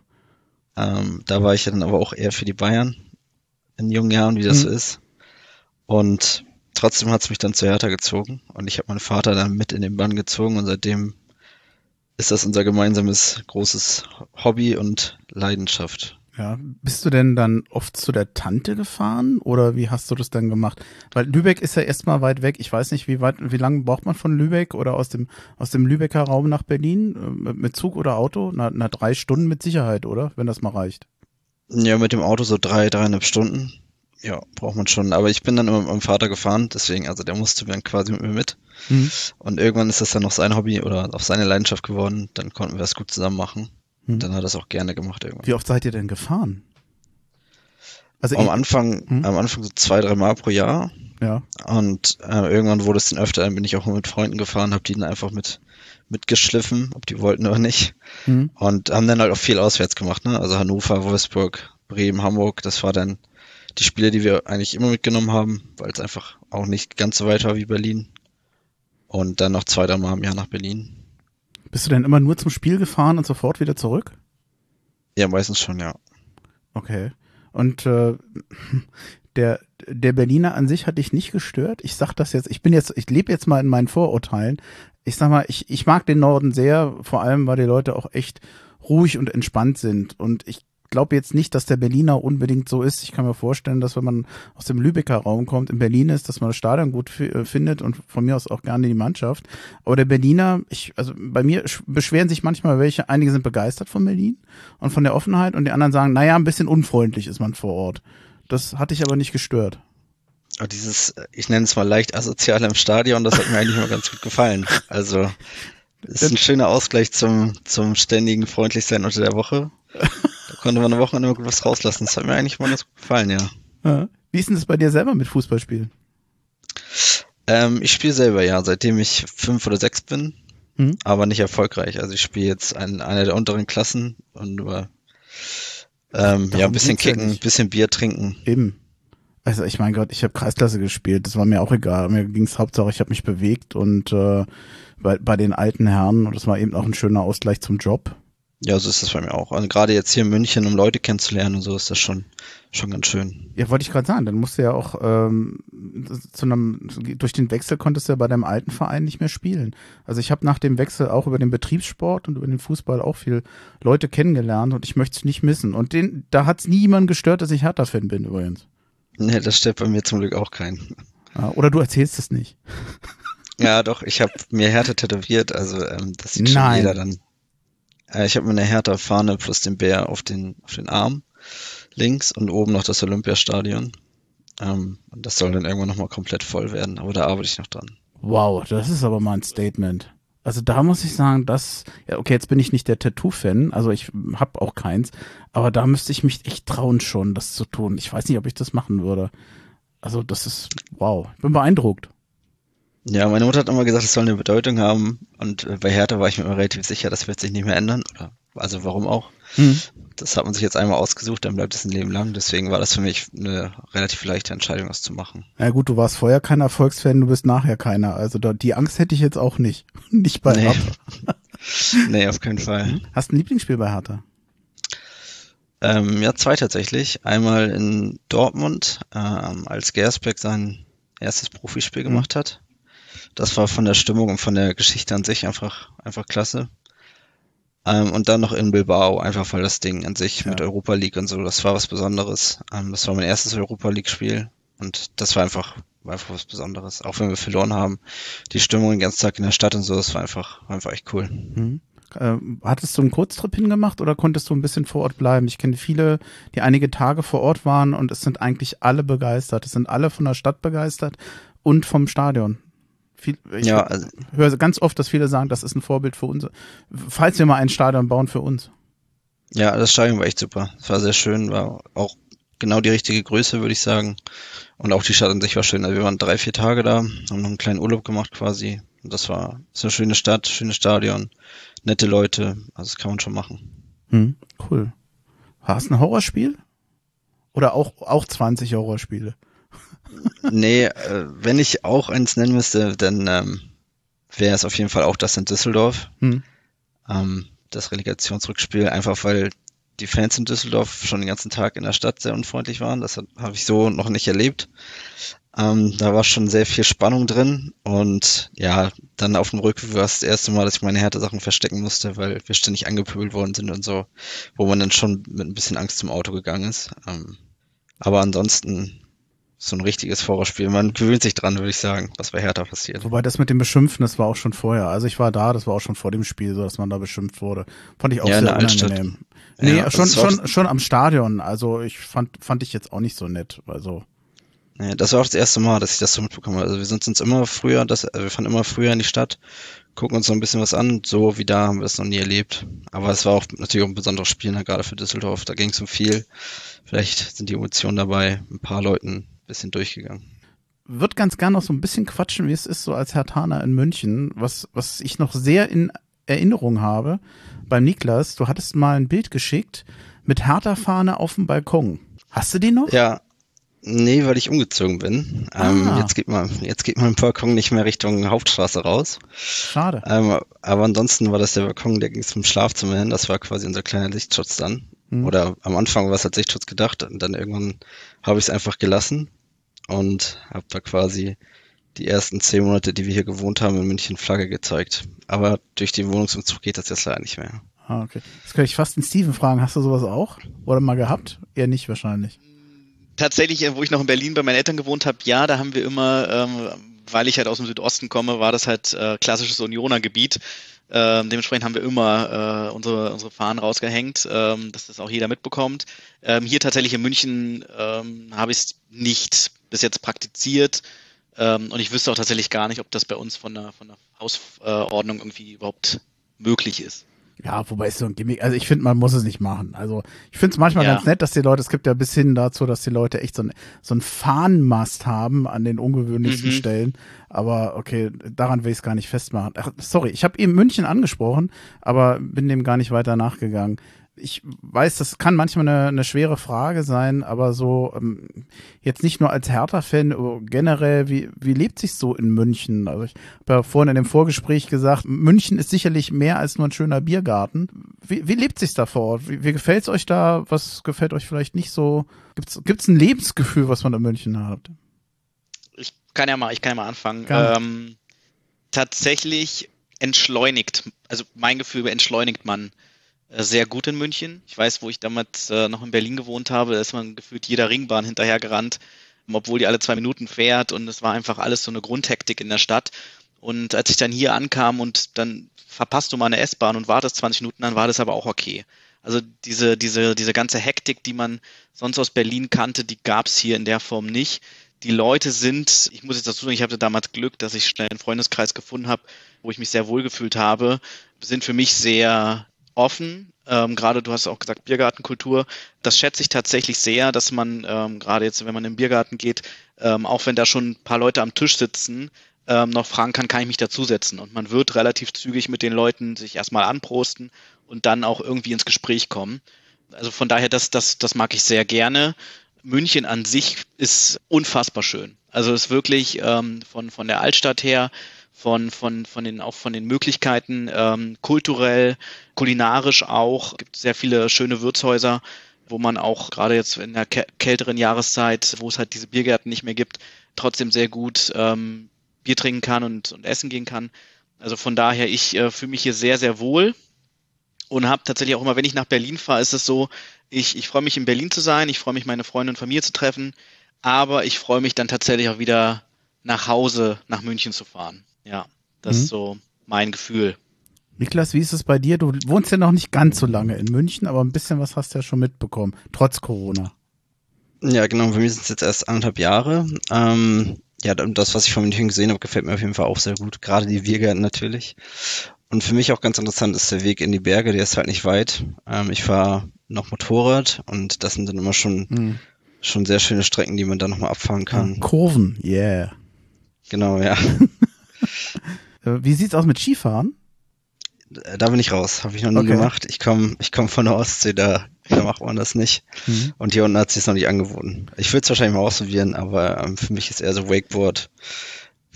Ähm, da war ich ja dann aber auch eher für die Bayern in jungen Jahren, wie das Mhm. so ist. Und trotzdem hat's mich dann zu Hertha gezogen und ich habe meinen Vater dann mit in den Bann gezogen und seitdem ist das unser gemeinsames großes Hobby und Leidenschaft. Ja, bist du denn dann oft zu der Tante gefahren oder wie hast du das dann gemacht? Weil Lübeck ist ja erstmal weit weg. Ich weiß nicht, wie weit, wie lange braucht man von Lübeck oder aus dem aus dem Lübecker Raum nach Berlin äh, mit Zug oder Auto? Na, na drei Stunden mit Sicherheit, oder? Wenn das mal reicht. Ja, mit dem Auto so drei, dreieinhalb Stunden. Ja, braucht man schon. Aber ich bin dann immer mit meinem Vater gefahren, deswegen, also der musste dann quasi mit mir mit. Mhm. Und irgendwann ist das dann noch sein Hobby oder auch seine Leidenschaft geworden. Dann konnten wir das gut zusammen machen. Mhm. Dann hat er das auch gerne gemacht irgendwann. Wie oft seid ihr denn gefahren? Also Am Anfang, Hm? am Anfang so zwei, drei Mal pro Jahr. ja. Und äh, irgendwann wurde es dann öfter, dann bin ich auch mit Freunden gefahren, habe die dann einfach mit mitgeschliffen, ob die wollten oder nicht. Mhm. Und haben dann halt auch viel auswärts gemacht, ne? Also Hannover, Wolfsburg, Bremen, Hamburg, das war dann die Spiele, die wir eigentlich immer mitgenommen haben, weil es einfach auch nicht ganz so weit war wie Berlin. Und dann noch zwei, drei Mal im Jahr nach Berlin. Bist du denn immer nur zum Spiel gefahren und sofort wieder zurück? Ja, meistens schon, ja. Okay. Und äh, [LAUGHS] der, der Berliner an sich hat dich nicht gestört. Ich sag das jetzt, ich bin jetzt, ich lebe jetzt mal in meinen Vorurteilen. Ich sag mal, ich, ich mag den Norden sehr, vor allem, weil die Leute auch echt ruhig und entspannt sind. Und ich glaube jetzt nicht, dass der Berliner unbedingt so ist. Ich kann mir vorstellen, dass wenn man aus dem Lübecker Raum kommt, in Berlin ist, dass man das Stadion gut äh, findet und von mir aus auch gerne die Mannschaft. Aber der Berliner, ich, also bei mir sch- beschweren sich manchmal welche, einige sind begeistert von Berlin und von der Offenheit und die anderen sagen, naja, ein bisschen unfreundlich ist man vor Ort. Das hatte ich aber nicht gestört. Aber dieses, äh, ich nenne es mal leicht asozial im Stadion, das hat mir eigentlich mal ganz gut gefallen. Also ist ein schöner Ausgleich zum, zum ständigen Freundlichsein unter der Woche. Konnte man am Wochenende immer gut was rauslassen. Das hat mir eigentlich mal ganz gut gefallen, ja. Ja. Wie ist denn das bei dir selber mit Fußballspielen? Ähm, ich spiele selber, ja, seitdem ich fünf oder sechs bin, Mhm. aber nicht erfolgreich. Also ich spiele jetzt in einer der unteren Klassen und nur ähm, ja, ein bisschen kicken, ein bisschen Bier trinken. Eben. Also ich mein Gott, ich habe Kreisklasse gespielt, das war mir auch egal. Mir ging's Hauptsache, ich habe mich bewegt und äh, bei, bei den alten Herren, und das war eben auch ein schöner Ausgleich zum Job. Ja, so ist das bei mir auch. Und gerade jetzt hier in München, um Leute kennenzulernen und so, ist das schon, schon ganz schön. Ja, wollte ich gerade sagen, dann musst du ja auch ähm, zu einem, durch den Wechsel konntest du ja bei deinem alten Verein nicht mehr spielen. Also ich habe nach dem Wechsel auch über den Betriebssport und über den Fußball auch viel Leute kennengelernt und ich möchte es nicht missen. Und den, da hat's nie jemand gestört, dass ich Hertha-Fan bin übrigens. Nee, das stört bei mir zum Glück auch keinen. Oder du erzählst es nicht. Ja, doch, ich habe mir Härte tätowiert, also ähm, das sieht schon Nein. jeder dann. Äh, ich habe mir eine Hertha-Fahne plus den Bär auf den, auf den Arm links und oben noch das Olympiastadion. Ähm, das soll dann irgendwann nochmal komplett voll werden, aber da arbeite ich noch dran. Wow, das ist aber mal ein Statement. Also da muss ich sagen, dass, ja, okay, jetzt bin ich nicht der Tattoo-Fan, also ich habe auch keins, aber da müsste ich mich echt trauen schon, das zu tun. Ich weiß nicht, ob ich das machen würde. Also das ist, wow, ich bin beeindruckt. Ja, meine Mutter hat immer gesagt, es soll eine Bedeutung haben und äh, bei Hertha war ich mir immer relativ sicher, das wird sich nicht mehr ändern. Oder, also warum auch? Hm. Das hat man sich jetzt einmal ausgesucht, dann bleibt es ein Leben lang. Deswegen war das für mich eine relativ leichte Entscheidung, das zu machen. Ja gut, du warst vorher kein Erfolgsfan, du bist nachher keiner. Also da, die Angst hätte ich jetzt auch nicht. [LAUGHS] Nicht bei Nee. Hertha. [LAUGHS] nee, auf keinen Fall. Hast du ein Lieblingsspiel bei Hertha? Ähm, ja, zwei tatsächlich. Einmal in Dortmund, ähm, als Gersbeck sein erstes Profispiel Mhm. gemacht hat. Das war von der Stimmung und von der Geschichte an sich einfach, einfach klasse. Ähm, und dann noch in Bilbao, einfach weil das Ding an sich Ja. mit Europa League und so, das war was Besonderes. Ähm, das war mein erstes Europa League Spiel und das war einfach, war einfach was Besonderes. Auch wenn wir verloren haben, die Stimmung den ganzen Tag in der Stadt und so, das war einfach, war einfach echt cool. Hm. Ähm, hattest du einen Kurztrip hingemacht oder konntest du ein bisschen vor Ort bleiben? Ich kenne viele, die einige Tage vor Ort waren und es sind eigentlich alle begeistert. Es sind alle von der Stadt begeistert und vom Stadion. Viel, ich Ja, also, höre ganz oft, dass viele sagen, das ist ein Vorbild für uns. Falls wir mal ein Stadion bauen für uns. Ja, das Stadion war echt super. Es war sehr schön, war auch genau die richtige Größe, würde ich sagen. Und auch die Stadt an sich war schön. Also wir waren drei, vier Tage da, haben noch einen kleinen Urlaub gemacht quasi. Und das war, ist eine schöne Stadt, schönes Stadion, nette Leute. Also das kann man schon machen. Hm, cool. Hast du ein Horrorspiel? Oder auch, auch 20 Horrorspiele? Nee, äh, wenn ich auch eins nennen müsste, dann ähm, wäre es auf jeden Fall auch das in Düsseldorf. Hm. Ähm, das Relegationsrückspiel, einfach weil die Fans in Düsseldorf schon den ganzen Tag in der Stadt sehr unfreundlich waren. Das habe ich so noch nicht erlebt. Ähm, da war schon sehr viel Spannung drin und ja, dann auf dem Rückweg war es das erste Mal, dass ich meine Härte-Sachen verstecken musste, weil wir ständig angepöbelt worden sind und so, wo man dann schon mit ein bisschen Angst zum Auto gegangen ist. Ähm, aber ansonsten so ein richtiges Horrorspiel. Man gewöhnt sich dran, würde ich sagen, was bei Hertha passiert. Wobei das mit dem Beschimpfen, das war auch schon vorher. Also ich war da, das war auch schon vor dem Spiel so, dass man da beschimpft wurde. Fand ich auch Ja, sehr unangenehm. Nee, Ja, also schon, schon, schon am Stadion. Also ich fand, fand ich jetzt auch nicht so nett. Also Nee, das war auch das erste Mal, dass ich das so mitbekomme. Also wir sind uns immer früher, das, also wir fahren immer früher in die Stadt, gucken uns so ein bisschen was an. So wie da haben wir es noch nie erlebt. Aber es war auch natürlich auch ein besonderes Spiel, ne, gerade für Düsseldorf. Da ging es um viel. Vielleicht sind die Emotionen dabei ein paar Leuten bisschen durchgegangen. wird ganz gern noch so ein bisschen quatschen, wie es ist, so als Hertaner in München, was, was ich noch sehr in Erinnerung habe beim Niklas. Du hattest mal ein Bild geschickt mit Hertha-Fahne auf dem Balkon. Hast du die noch? Ja, nee, weil ich umgezogen bin. Ähm, Ah. jetzt geht man, jetzt geht mein Balkon nicht mehr Richtung Hauptstraße raus. Schade. Ähm, aber ansonsten war das der Balkon, der ging zum Schlafzimmer hin. Das war quasi unser kleiner Lichtschutz dann. Mhm. Oder am Anfang war es als Lichtschutz gedacht und dann irgendwann habe ich es einfach gelassen und habe da quasi die ersten zehn Monate, die wir hier gewohnt haben, in München Flagge gezeigt. Aber durch den Wohnungsumzug geht das jetzt leider nicht mehr. Ah, okay. Jetzt könnte ich fast den Steven fragen, hast du sowas auch? Oder mal gehabt? Eher nicht wahrscheinlich. Tatsächlich, äh, wo ich noch in Berlin bei meinen Eltern gewohnt habe, ja, da haben wir immer, ähm, weil ich halt aus dem Südosten komme, war das halt äh, klassisches Unioner-Gebiet. Ähm, dementsprechend haben wir immer äh, unsere, unsere Fahnen rausgehängt, ähm, dass das auch jeder mitbekommt. Ähm, hier tatsächlich in München ähm, habe ich es nicht bis jetzt praktiziert. Ähm, und ich wüsste auch tatsächlich gar nicht, ob das bei uns von der, von der Hausordnung irgendwie überhaupt möglich ist. Ja, wobei ist so ein Gimmick. Also ich finde, man muss es nicht machen. Also ich finde es manchmal Ja. ganz nett, dass die Leute, es gibt ja bis hin dazu, dass die Leute echt so ein, so ein Fahnenmast haben an den ungewöhnlichsten Mhm. Stellen. Aber okay, daran will ich es gar nicht festmachen. Ach, sorry, ich habe eben München angesprochen, aber bin dem gar nicht weiter nachgegangen. Ich weiß, das kann manchmal eine, eine schwere Frage sein, aber so ähm, jetzt nicht nur als Hertha-Fan, aber generell, wie, wie lebt sich so in München? Also ich habe ja vorhin in dem Vorgespräch gesagt, München ist sicherlich mehr als nur ein schöner Biergarten. Wie, wie lebt sich's da vor Ort? Wie, wie gefällt's euch da? Was gefällt euch vielleicht nicht so? Gibt's gibt's ein Lebensgefühl, was man in München hat? ich kann ja mal, ich kann ja mal anfangen. Ähm, tatsächlich entschleunigt, also mein Gefühl entschleunigt man sehr gut in München. Ich weiß, wo ich damals äh, noch in Berlin gewohnt habe, da ist man gefühlt jeder Ringbahn hinterher gerannt, obwohl die alle zwei Minuten fährt und es war einfach alles so eine Grundhektik in der Stadt. Und als ich dann hier ankam und dann verpasst du mal eine S-Bahn und wartest 20 Minuten, dann war das aber auch okay. Also diese, diese, diese ganze Hektik, die man sonst aus Berlin kannte, die gab es hier in der Form nicht. Die Leute sind, ich muss jetzt dazu sagen, ich hatte damals Glück, dass ich schnell einen Freundeskreis gefunden habe, wo ich mich sehr wohl gefühlt habe, sind für mich sehr offen. Ähm, gerade du hast auch gesagt, Biergartenkultur. Das schätze ich tatsächlich sehr, dass man ähm, gerade jetzt, wenn man in den Biergarten geht, ähm, auch wenn da schon ein paar Leute am Tisch sitzen, ähm, noch fragen kann, kann ich mich dazusetzen? Und man wird relativ zügig mit den Leuten sich erstmal anprosten und dann auch irgendwie ins Gespräch kommen. Also von daher, das, das, das mag ich sehr gerne. München an sich ist unfassbar schön. Also ist wirklich ähm, von, von der Altstadt her, von, von, von den, auch von den Möglichkeiten, ähm, kulturell, kulinarisch auch, gibt sehr viele schöne Wirtshäuser, wo man auch gerade jetzt in der kä- kälteren Jahreszeit, wo es halt diese Biergärten nicht mehr gibt, trotzdem sehr gut ähm, Bier trinken kann und, und essen gehen kann. Also von daher, ich äh, fühle mich hier sehr, sehr wohl und habe tatsächlich auch immer, wenn ich nach Berlin fahre, ist es so, ich, ich freue mich in Berlin zu sein, ich freue mich, meine Freunde und Familie zu treffen, aber ich freue mich dann tatsächlich auch wieder nach Hause, nach München zu fahren. Ja, das Mhm. ist so mein Gefühl. Niklas, wie ist es bei dir? Du wohnst ja noch nicht ganz so lange in München, aber ein bisschen was hast du ja schon mitbekommen, trotz Corona. Ja, genau, bei mir sind es jetzt erst anderthalb Jahre. Ähm, ja, und das, was ich von München gesehen habe, gefällt mir auf jeden Fall auch sehr gut. Gerade die Biergärten natürlich. Und für mich auch ganz interessant ist der Weg in die Berge, der ist halt nicht weit. Ähm, ich fahre noch Motorrad und das sind dann immer schon, Hm. schon sehr schöne Strecken, die man dann nochmal abfahren kann. Kurven, yeah. Genau, ja. [LAUGHS] Äh, Wie sieht's aus mit Skifahren? Da bin ich raus. Habe ich noch nie Okay. gemacht. Ich komme ich komm von der Ostsee, da, da macht man das nicht. Mhm. Und hier unten hat es noch nicht angeboten. Ich würde es wahrscheinlich mal ausprobieren, aber ähm, für mich ist eher so Wakeboard,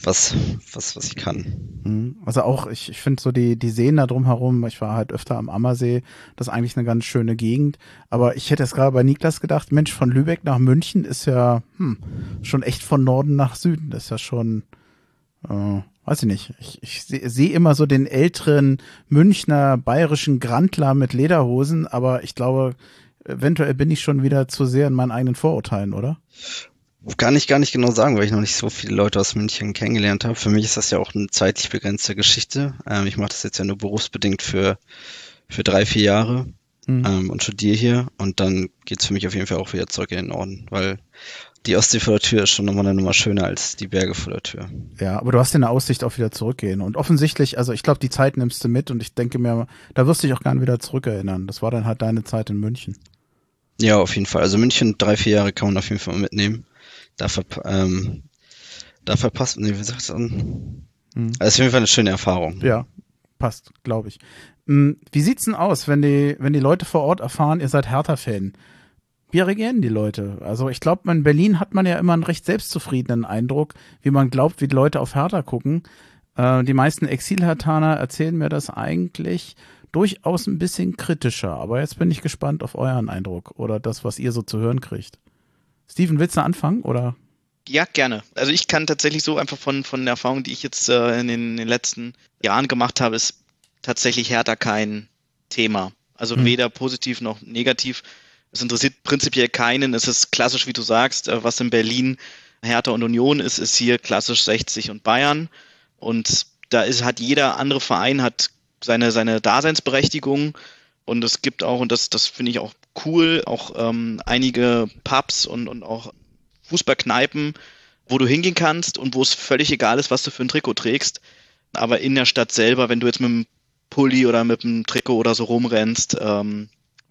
was, was, was ich kann. Mhm. Also auch, ich, ich finde so die, die Seen da drumherum, ich war halt öfter am Ammersee, das ist eigentlich eine ganz schöne Gegend. Aber ich hätte jetzt gerade bei Niklas gedacht, Mensch, von Lübeck nach München ist ja hm, schon echt von Norden nach Süden. Das ist ja schon, äh, weiß ich nicht. Ich, ich sehe seh immer so den älteren Münchner bayerischen Grandler mit Lederhosen, aber ich glaube, eventuell bin ich schon wieder zu sehr in meinen eigenen Vorurteilen, oder? Kann ich gar nicht genau sagen, weil ich noch nicht so viele Leute aus München kennengelernt habe. Für mich ist das ja auch eine zeitlich begrenzte Geschichte. Ähm, ich mache das jetzt ja nur berufsbedingt für, für drei, vier Jahre mhm. ähm, und studiere hier. Und dann geht's für mich auf jeden Fall auch wieder zurück in den Norden, weil die Ostsee vor der Tür ist schon nochmal eine Nummer schöner als die Berge vor der Tür. Ja, aber du hast ja eine Aussicht auf wieder zurückgehen. Und offensichtlich, also ich glaube, die Zeit nimmst du mit und ich denke mir, da wirst du dich auch gerne wieder zurückerinnern. Das war dann halt deine Zeit in München. Ja, auf jeden Fall. Also München drei, vier Jahre kann man auf jeden Fall mitnehmen da, verp ähm, da verpasst, nee, wie sagst du? Hm. Also ist auf jeden Fall eine schöne Erfahrung. Ja, passt, glaube ich. Hm, wie sieht's denn aus, wenn die, wenn die Leute vor Ort erfahren, ihr seid Hertha-Fan? Wie reagieren die Leute? Also ich glaube, in Berlin hat man ja immer einen recht selbstzufriedenen Eindruck, wie man glaubt, wie die Leute auf Hertha gucken. Äh, die meisten Exil-Hertaner erzählen mir das eigentlich durchaus ein bisschen kritischer. Aber jetzt bin ich gespannt auf euren Eindruck oder das, was ihr so zu hören kriegt. Steven, willst du anfangen oder? Ja, gerne. Also ich kann tatsächlich so einfach von, von der Erfahrung, die ich jetzt äh, in, den, in, den, letzten Jahren gemacht habe, ist tatsächlich Hertha kein Thema. Also hm. weder positiv noch negativ. Es interessiert prinzipiell keinen. Es ist klassisch, wie du sagst, äh, was in Berlin Hertha und Union ist, ist hier klassisch 60 und Bayern. Und da ist, hat jeder andere Verein hat seine, seine Daseinsberechtigung. Und es gibt auch, und das, das finde ich auch cool, auch ähm, einige Pubs und, und auch Fußballkneipen, wo du hingehen kannst und wo es völlig egal ist, was du für ein Trikot trägst. Aber in der Stadt selber, wenn du jetzt mit einem Pulli oder mit einem Trikot oder so rumrennst, ähm,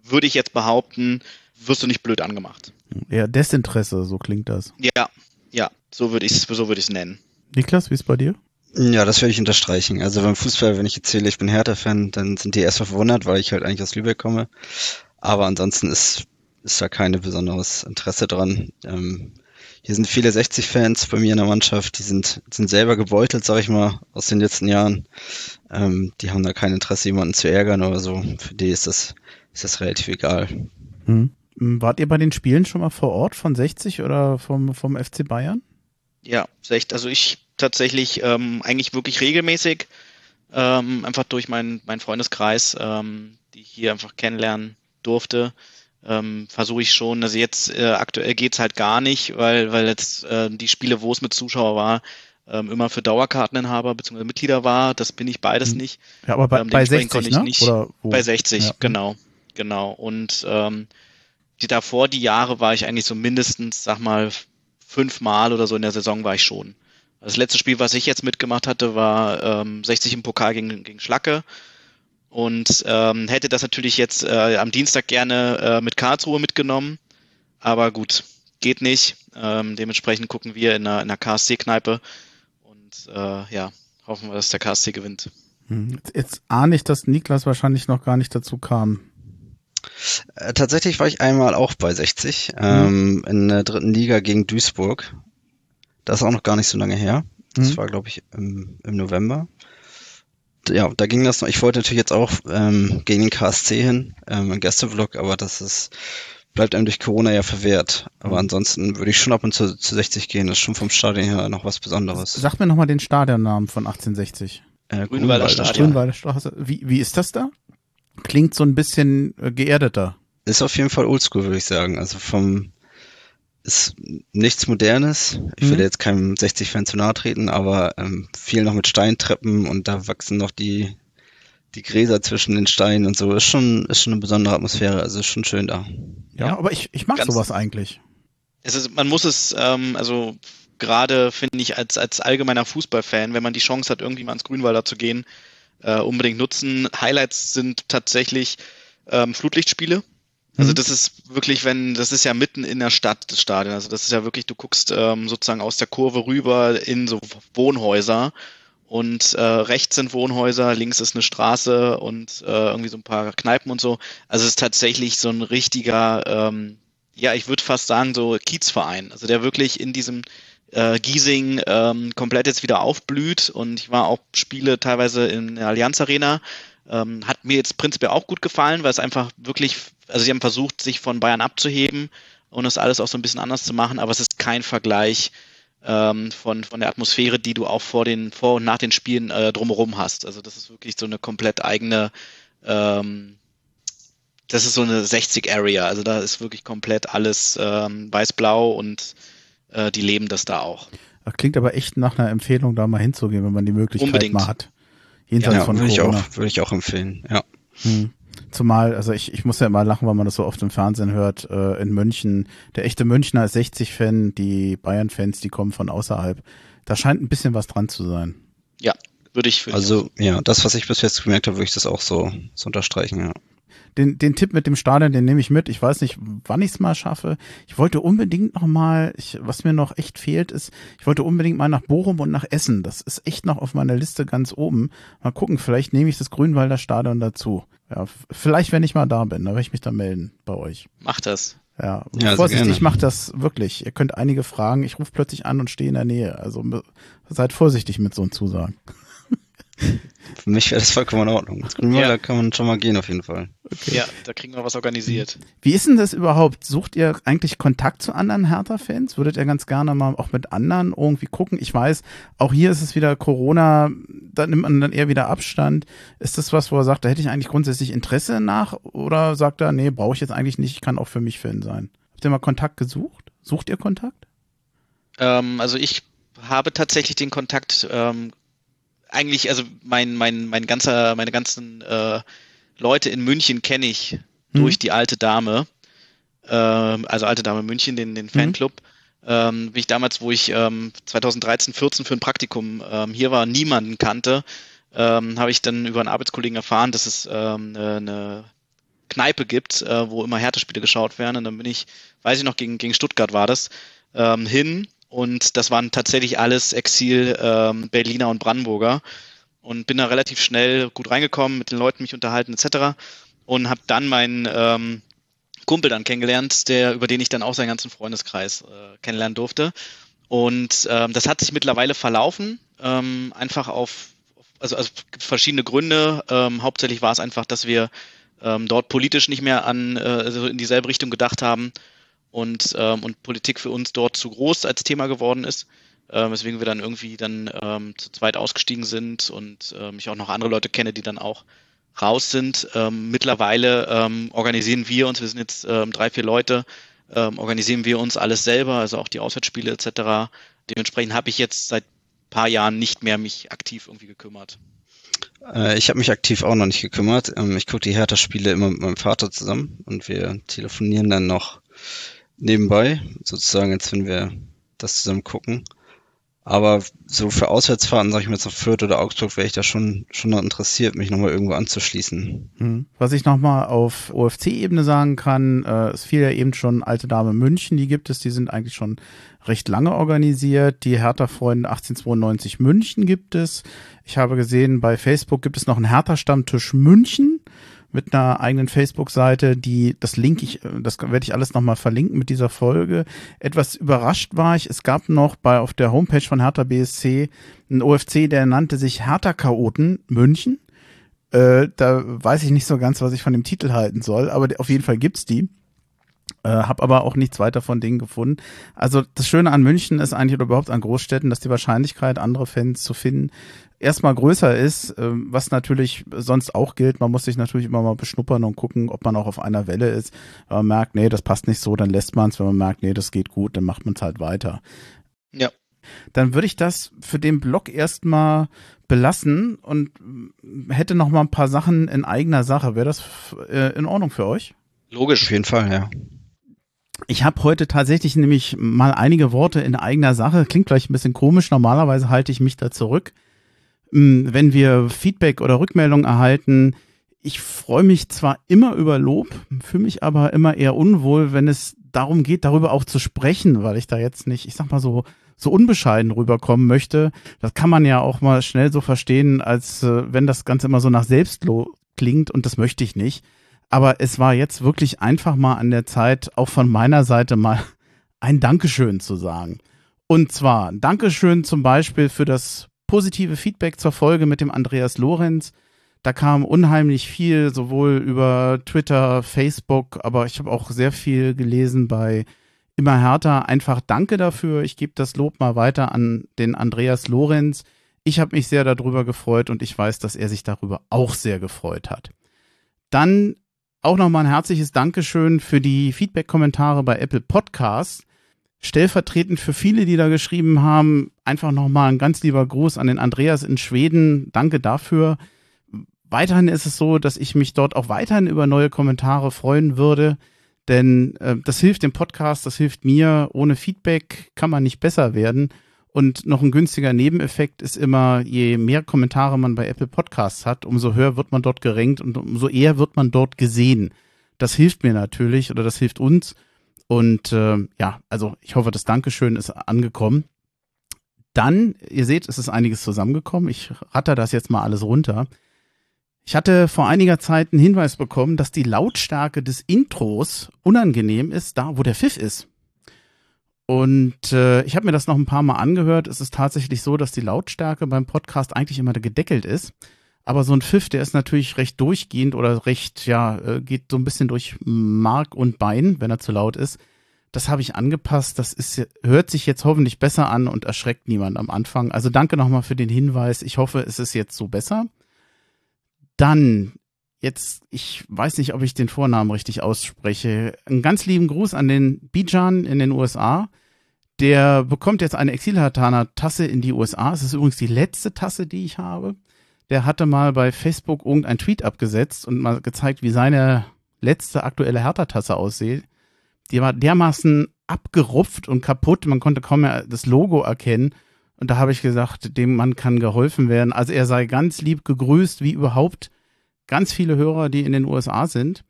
würde ich jetzt behaupten, wirst du nicht blöd angemacht. Ja, Desinteresse, so klingt das. Ja, ja, so würde ich es so würd nennen. Niklas, wie ist bei dir? Ja, das würde ich unterstreichen. Also beim Fußball, wenn ich erzähle, ich bin Hertha-Fan, dann sind die erstmal verwundert, weil ich halt eigentlich aus Lübeck komme. Aber ansonsten ist, ist da keine besonderes Interesse dran. Ähm, hier sind viele 60-Fans bei mir in der Mannschaft, die sind, sind selber gebeutelt, sag ich mal, aus den letzten Jahren. Ähm, die haben da kein Interesse, jemanden zu ärgern oder so. Für die ist das, ist das relativ egal. Hm. Wart ihr bei den Spielen schon mal vor Ort von 60 oder vom, vom FC Bayern? Ja, also ich tatsächlich ähm, eigentlich wirklich regelmäßig, ähm, einfach durch meinen mein Freundeskreis, ähm, die ich hier einfach kennenlernen durfte, ähm, versuche ich schon. Also jetzt äh, aktuell geht's halt gar nicht, weil, weil jetzt äh, die Spiele, wo es mit Zuschauer war, ähm, immer für Dauerkarteninhaber bzw. Mitglieder war. Das bin ich beides hm. nicht. Ja, aber bei, ähm, bei 60, ne? Nicht, Oder wo? Bei 60, ja. genau. Genau. Und ähm, die davor, die Jahre, war ich eigentlich so mindestens, sag mal, fünfmal oder so in der Saison war ich schon. Das letzte Spiel, was ich jetzt mitgemacht hatte, war ähm, 60 im Pokal gegen, gegen Schlacke. Und ähm, hätte das natürlich jetzt äh, am Dienstag gerne äh, mit Karlsruhe mitgenommen. Aber gut, geht nicht. Ähm, dementsprechend gucken wir in einer, in einer KSC-Kneipe. Und äh, ja, hoffen wir, dass der KSC gewinnt. Hm, jetzt ahne ich, dass Niklas wahrscheinlich noch gar nicht dazu kam. Äh, tatsächlich war ich einmal auch bei 60 mhm. ähm, in der dritten Liga gegen Duisburg. Das ist auch noch gar nicht so lange her. Das mhm. war, glaube ich, im, im November ja, da ging das noch. Ich wollte natürlich jetzt auch ähm, gegen den KSC hin, ähm, ein Gästevlog, aber das ist, bleibt einem durch Corona ja verwehrt. Aber mhm. ansonsten würde ich schon ab und zu, zu 60 gehen. Das ist schon vom Stadion her noch was Besonderes. Sag mir nochmal den Stadionnamen von 1860. Äh, Grünwalder Stadion. Grünwalder Straße. Wie, wie ist das da? Klingt so ein bisschen äh, geerdeter. Ist auf jeden Fall oldschool, würde ich sagen. Also vom, ist nichts Modernes. Ich will mhm. jetzt keinem 60-Fan zu nahe treten, aber ähm, viel noch mit Steintreppen und da wachsen noch die, die Gräser zwischen den Steinen und so. Ist schon, ist schon eine besondere Atmosphäre, also ist schon schön da. Ja, ja aber ich, ich mag sowas eigentlich. Es ist, man muss es, ähm, also gerade finde ich als, als allgemeiner Fußballfan, wenn man die Chance hat, irgendwie mal ins Grünwalder zu gehen, äh, unbedingt nutzen. Highlights sind tatsächlich ähm, Flutlichtspiele also mhm. das ist wirklich, wenn, das ist ja mitten in der Stadt, das Stadion. Also das ist ja wirklich, du guckst ähm, sozusagen aus der Kurve rüber in so Wohnhäuser und äh, rechts sind Wohnhäuser, links ist eine Straße und äh, irgendwie so ein paar Kneipen und so. Also es ist tatsächlich so ein richtiger, ähm, ja, ich würde fast sagen, so Kiezverein. Also der wirklich in diesem äh, Giesing ähm, komplett jetzt wieder aufblüht und ich war auch Spiele teilweise in der Allianz Arena. Ähm, hat mir jetzt prinzipiell auch gut gefallen, weil es einfach wirklich, also sie haben versucht, sich von Bayern abzuheben und das alles auch so ein bisschen anders zu machen, aber es ist kein Vergleich ähm, von, von der Atmosphäre, die du auch vor den, vor und nach den Spielen äh, drumherum hast. Also das ist wirklich so eine komplett eigene ähm, das ist so eine 60 Area, also da ist wirklich komplett alles ähm, weiß-blau und äh, die leben das da auch. Das klingt aber echt nach einer Empfehlung, da mal hinzugehen, wenn man die Möglichkeit Unbedingt. mal hat. Jenseits Ja, von würde ich, Corona. auch, würde ich auch empfehlen. Ja. Hm. Zumal, also ich, ich muss ja immer lachen, weil man das so oft im Fernsehen hört, äh, in München. Der echte Münchner ist 60-Fan, die Bayern-Fans, die kommen von außerhalb. Da scheint ein bisschen was dran zu sein. Ja, würde ich. Würde Also, ja, das, was ich bis jetzt gemerkt habe, würde ich das auch so, so unterstreichen, ja. Den, den Tipp mit dem Stadion, den nehme ich mit. Ich weiß nicht, wann ich es mal schaffe. Ich wollte unbedingt noch mal, ich, was mir noch echt fehlt, ist, ich wollte unbedingt mal nach Bochum und nach Essen. Das ist echt noch auf meiner Liste ganz oben. Mal gucken, vielleicht nehme ich das Grünwalder Stadion dazu. Ja, vielleicht, wenn ich mal da bin, da werde ich mich dann melden bei euch. Mach das. Ja, Ja, sehr Vorsicht, gerne. ich mache das wirklich. Ihr könnt einige fragen. Ich rufe plötzlich an und stehe in der Nähe. Also seid vorsichtig mit so einem Zusagen. Für mich wäre das vollkommen in Ordnung. Ins Grünwalder Ja. kann man schon mal gehen auf jeden Fall. Ja, da kriegen wir was organisiert. Wie ist denn das überhaupt? Sucht ihr eigentlich Kontakt zu anderen Hertha-Fans? Würdet ihr ganz gerne mal auch mit anderen irgendwie gucken? Ich weiß, auch hier ist es wieder Corona, da nimmt man dann eher wieder Abstand. Ist das was, wo er sagt, da hätte ich eigentlich grundsätzlich Interesse nach? Oder sagt er, nee, brauche ich jetzt eigentlich nicht, ich kann auch für mich Fan sein? Habt ihr mal Kontakt gesucht? Sucht ihr Kontakt? Ähm, also ich habe tatsächlich den Kontakt ähm, eigentlich, also mein, mein, mein ganzer, meine ganzen äh, Leute in München kenne ich Hm. durch die alte Dame, ähm, also alte Dame München, den, den Fanclub. Ähm, wie ich damals, wo ich ähm, 2013, 14 für ein Praktikum ähm, hier war, niemanden kannte, ähm, habe ich dann über einen Arbeitskollegen erfahren, dass es ähm, eine, eine Kneipe gibt, äh, wo immer Härtespiele geschaut werden. Und dann bin ich, weiß ich noch, gegen, gegen Stuttgart war das, ähm, hin. Und das waren tatsächlich alles Exil ähm, Berliner und Brandenburger. Und bin da relativ schnell gut reingekommen, mit den Leuten mich unterhalten etc. Und habe dann meinen ähm, Kumpel dann kennengelernt, der über den ich dann auch seinen ganzen Freundeskreis äh, kennenlernen durfte. Und ähm, das hat sich mittlerweile verlaufen, ähm, einfach auf, also, also verschiedene Gründe. Ähm, hauptsächlich war es einfach, dass wir ähm, dort politisch nicht mehr an, äh, also in dieselbe Richtung gedacht haben und, ähm, und Politik für uns dort zu groß als Thema geworden ist. Ähm, weswegen wir dann irgendwie dann ähm, zu zweit ausgestiegen sind und ähm, ich auch noch andere Leute kenne, die dann auch raus sind. Ähm, mittlerweile ähm, organisieren wir uns, wir sind jetzt ähm, drei, vier Leute, ähm, organisieren wir uns alles selber, also auch die Auswärtsspiele etc. Dementsprechend habe ich jetzt seit paar Jahren nicht mehr mich aktiv irgendwie gekümmert. Äh, ich habe mich aktiv auch noch nicht gekümmert. Ähm, ich gucke die Hertha-Spiele immer mit meinem Vater zusammen und wir telefonieren dann noch nebenbei, sozusagen, als wenn wir das zusammen gucken. Aber so für Auswärtsfahrten, sag ich mal jetzt Fürth oder Augsburg, wäre ich da schon, schon noch interessiert, mich nochmal irgendwo anzuschließen. Hm. Was ich nochmal auf OFC-Ebene sagen kann, äh, es fiel ja eben schon Alte Dame München, die gibt es, die sind eigentlich schon recht lange organisiert. Die Hertha-Freunde 1892 München gibt es. Ich habe gesehen, bei Facebook gibt es noch einen Hertha-Stammtisch München mit einer eigenen Facebook-Seite, die, das link ich, äh, das werde ich alles nochmal verlinken mit dieser Folge. Etwas überrascht war ich, es gab noch bei, auf der Homepage von Hertha BSC einen OFC, der nannte sich Hertha-Chaoten München. Äh, da weiß ich nicht so ganz, was ich von dem Titel halten soll, aber auf jeden Fall gibt's die. Äh, hab aber auch nichts weiter von denen gefunden. Also das Schöne an München ist eigentlich oder überhaupt an Großstädten, dass die Wahrscheinlichkeit, andere Fans zu finden, erstmal größer ist, äh, was natürlich sonst auch gilt. Man muss sich natürlich immer mal beschnuppern und gucken, ob man auch auf einer Welle ist. Wenn man merkt, nee, das passt nicht so, dann lässt man es. Wenn man merkt, nee, das geht gut, dann macht man es halt weiter. Ja. Dann würde ich das für den Blog erstmal belassen und mm, hätte noch mal ein paar Sachen in eigener Sache. Wäre das äh, in Ordnung für euch? Logisch. Auf jeden Fall, ja. Ich habe heute tatsächlich nämlich mal einige Worte in eigener Sache. Klingt vielleicht ein bisschen komisch. Normalerweise halte ich mich da zurück. Mm, Wenn wir Feedback oder Rückmeldung erhalten, ich freue mich zwar immer über Lob, fühle mich aber immer eher unwohl, wenn es darum geht, darüber auch zu sprechen, weil ich da jetzt nicht, ich sag mal so, so unbescheiden rüberkommen möchte. Das kann man ja auch mal schnell so verstehen, als äh, wenn das Ganze immer so nach Selbstlob klingt und das möchte ich nicht. Aber es war jetzt wirklich einfach mal an der Zeit, auch von meiner Seite mal ein Dankeschön zu sagen. Und zwar Dankeschön zum Beispiel für das positive Feedback zur Folge mit dem Andreas Lorenz. Da kam unheimlich viel, sowohl über Twitter, Facebook, aber ich habe auch sehr viel gelesen bei Immer härter. Einfach danke dafür. Ich gebe das Lob mal weiter an den Andreas Lorenz. Ich habe mich sehr darüber gefreut und ich weiß, dass er sich darüber auch sehr gefreut hat. Dann auch nochmal ein herzliches Dankeschön für die Feedback-Kommentare bei Apple Podcasts. Stellvertretend für viele, die da geschrieben haben, einfach nochmal ein ganz lieber Gruß an den Andreas in Schweden. Danke dafür. Weiterhin ist es so, dass ich mich dort auch weiterhin über neue Kommentare freuen würde, denn äh, das hilft dem Podcast, das hilft mir. Ohne Feedback kann man nicht besser werden. Und noch ein günstiger Nebeneffekt ist immer, je mehr Kommentare man bei Apple Podcasts hat, umso höher wird man dort gerankt und umso eher wird man dort gesehen. Das hilft mir natürlich oder das hilft uns. Und äh, ja, also ich hoffe, das Dankeschön ist angekommen. Dann, ihr seht, es ist einiges zusammengekommen. Ich ratter das jetzt mal alles runter. Ich hatte vor einiger Zeit einen Hinweis bekommen, dass die Lautstärke des Intros unangenehm ist, da wo der Pfiff ist. Und äh, ich habe mir das noch ein paar Mal angehört. Es ist tatsächlich so, dass die Lautstärke beim Podcast eigentlich immer gedeckelt ist. Aber so ein Pfiff, der ist natürlich recht durchgehend oder recht, ja, äh, geht so ein bisschen durch Mark und Bein, wenn er zu laut ist. Das habe ich angepasst. Das ist, hört sich jetzt hoffentlich besser an und erschreckt niemand am Anfang. Also danke nochmal für den Hinweis. Ich hoffe, es ist jetzt so besser. Dann jetzt, ich weiß nicht, ob ich den Vornamen richtig ausspreche. Einen ganz lieben Gruß an den Bijan in den USA. Der bekommt jetzt eine Exilhatana-Tasse in die USA. Es ist übrigens die letzte Tasse, die ich habe. Der hatte mal bei Facebook irgendein Tweet abgesetzt und mal gezeigt, wie seine letzte aktuelle Hertha-Tasse aussieht. Die war dermaßen abgerupft und kaputt, man konnte kaum mehr das Logo erkennen. Und da habe ich gesagt, dem Mann kann geholfen werden. Also er sei ganz lieb gegrüßt, wie überhaupt ganz viele Hörer, die in den USA sind.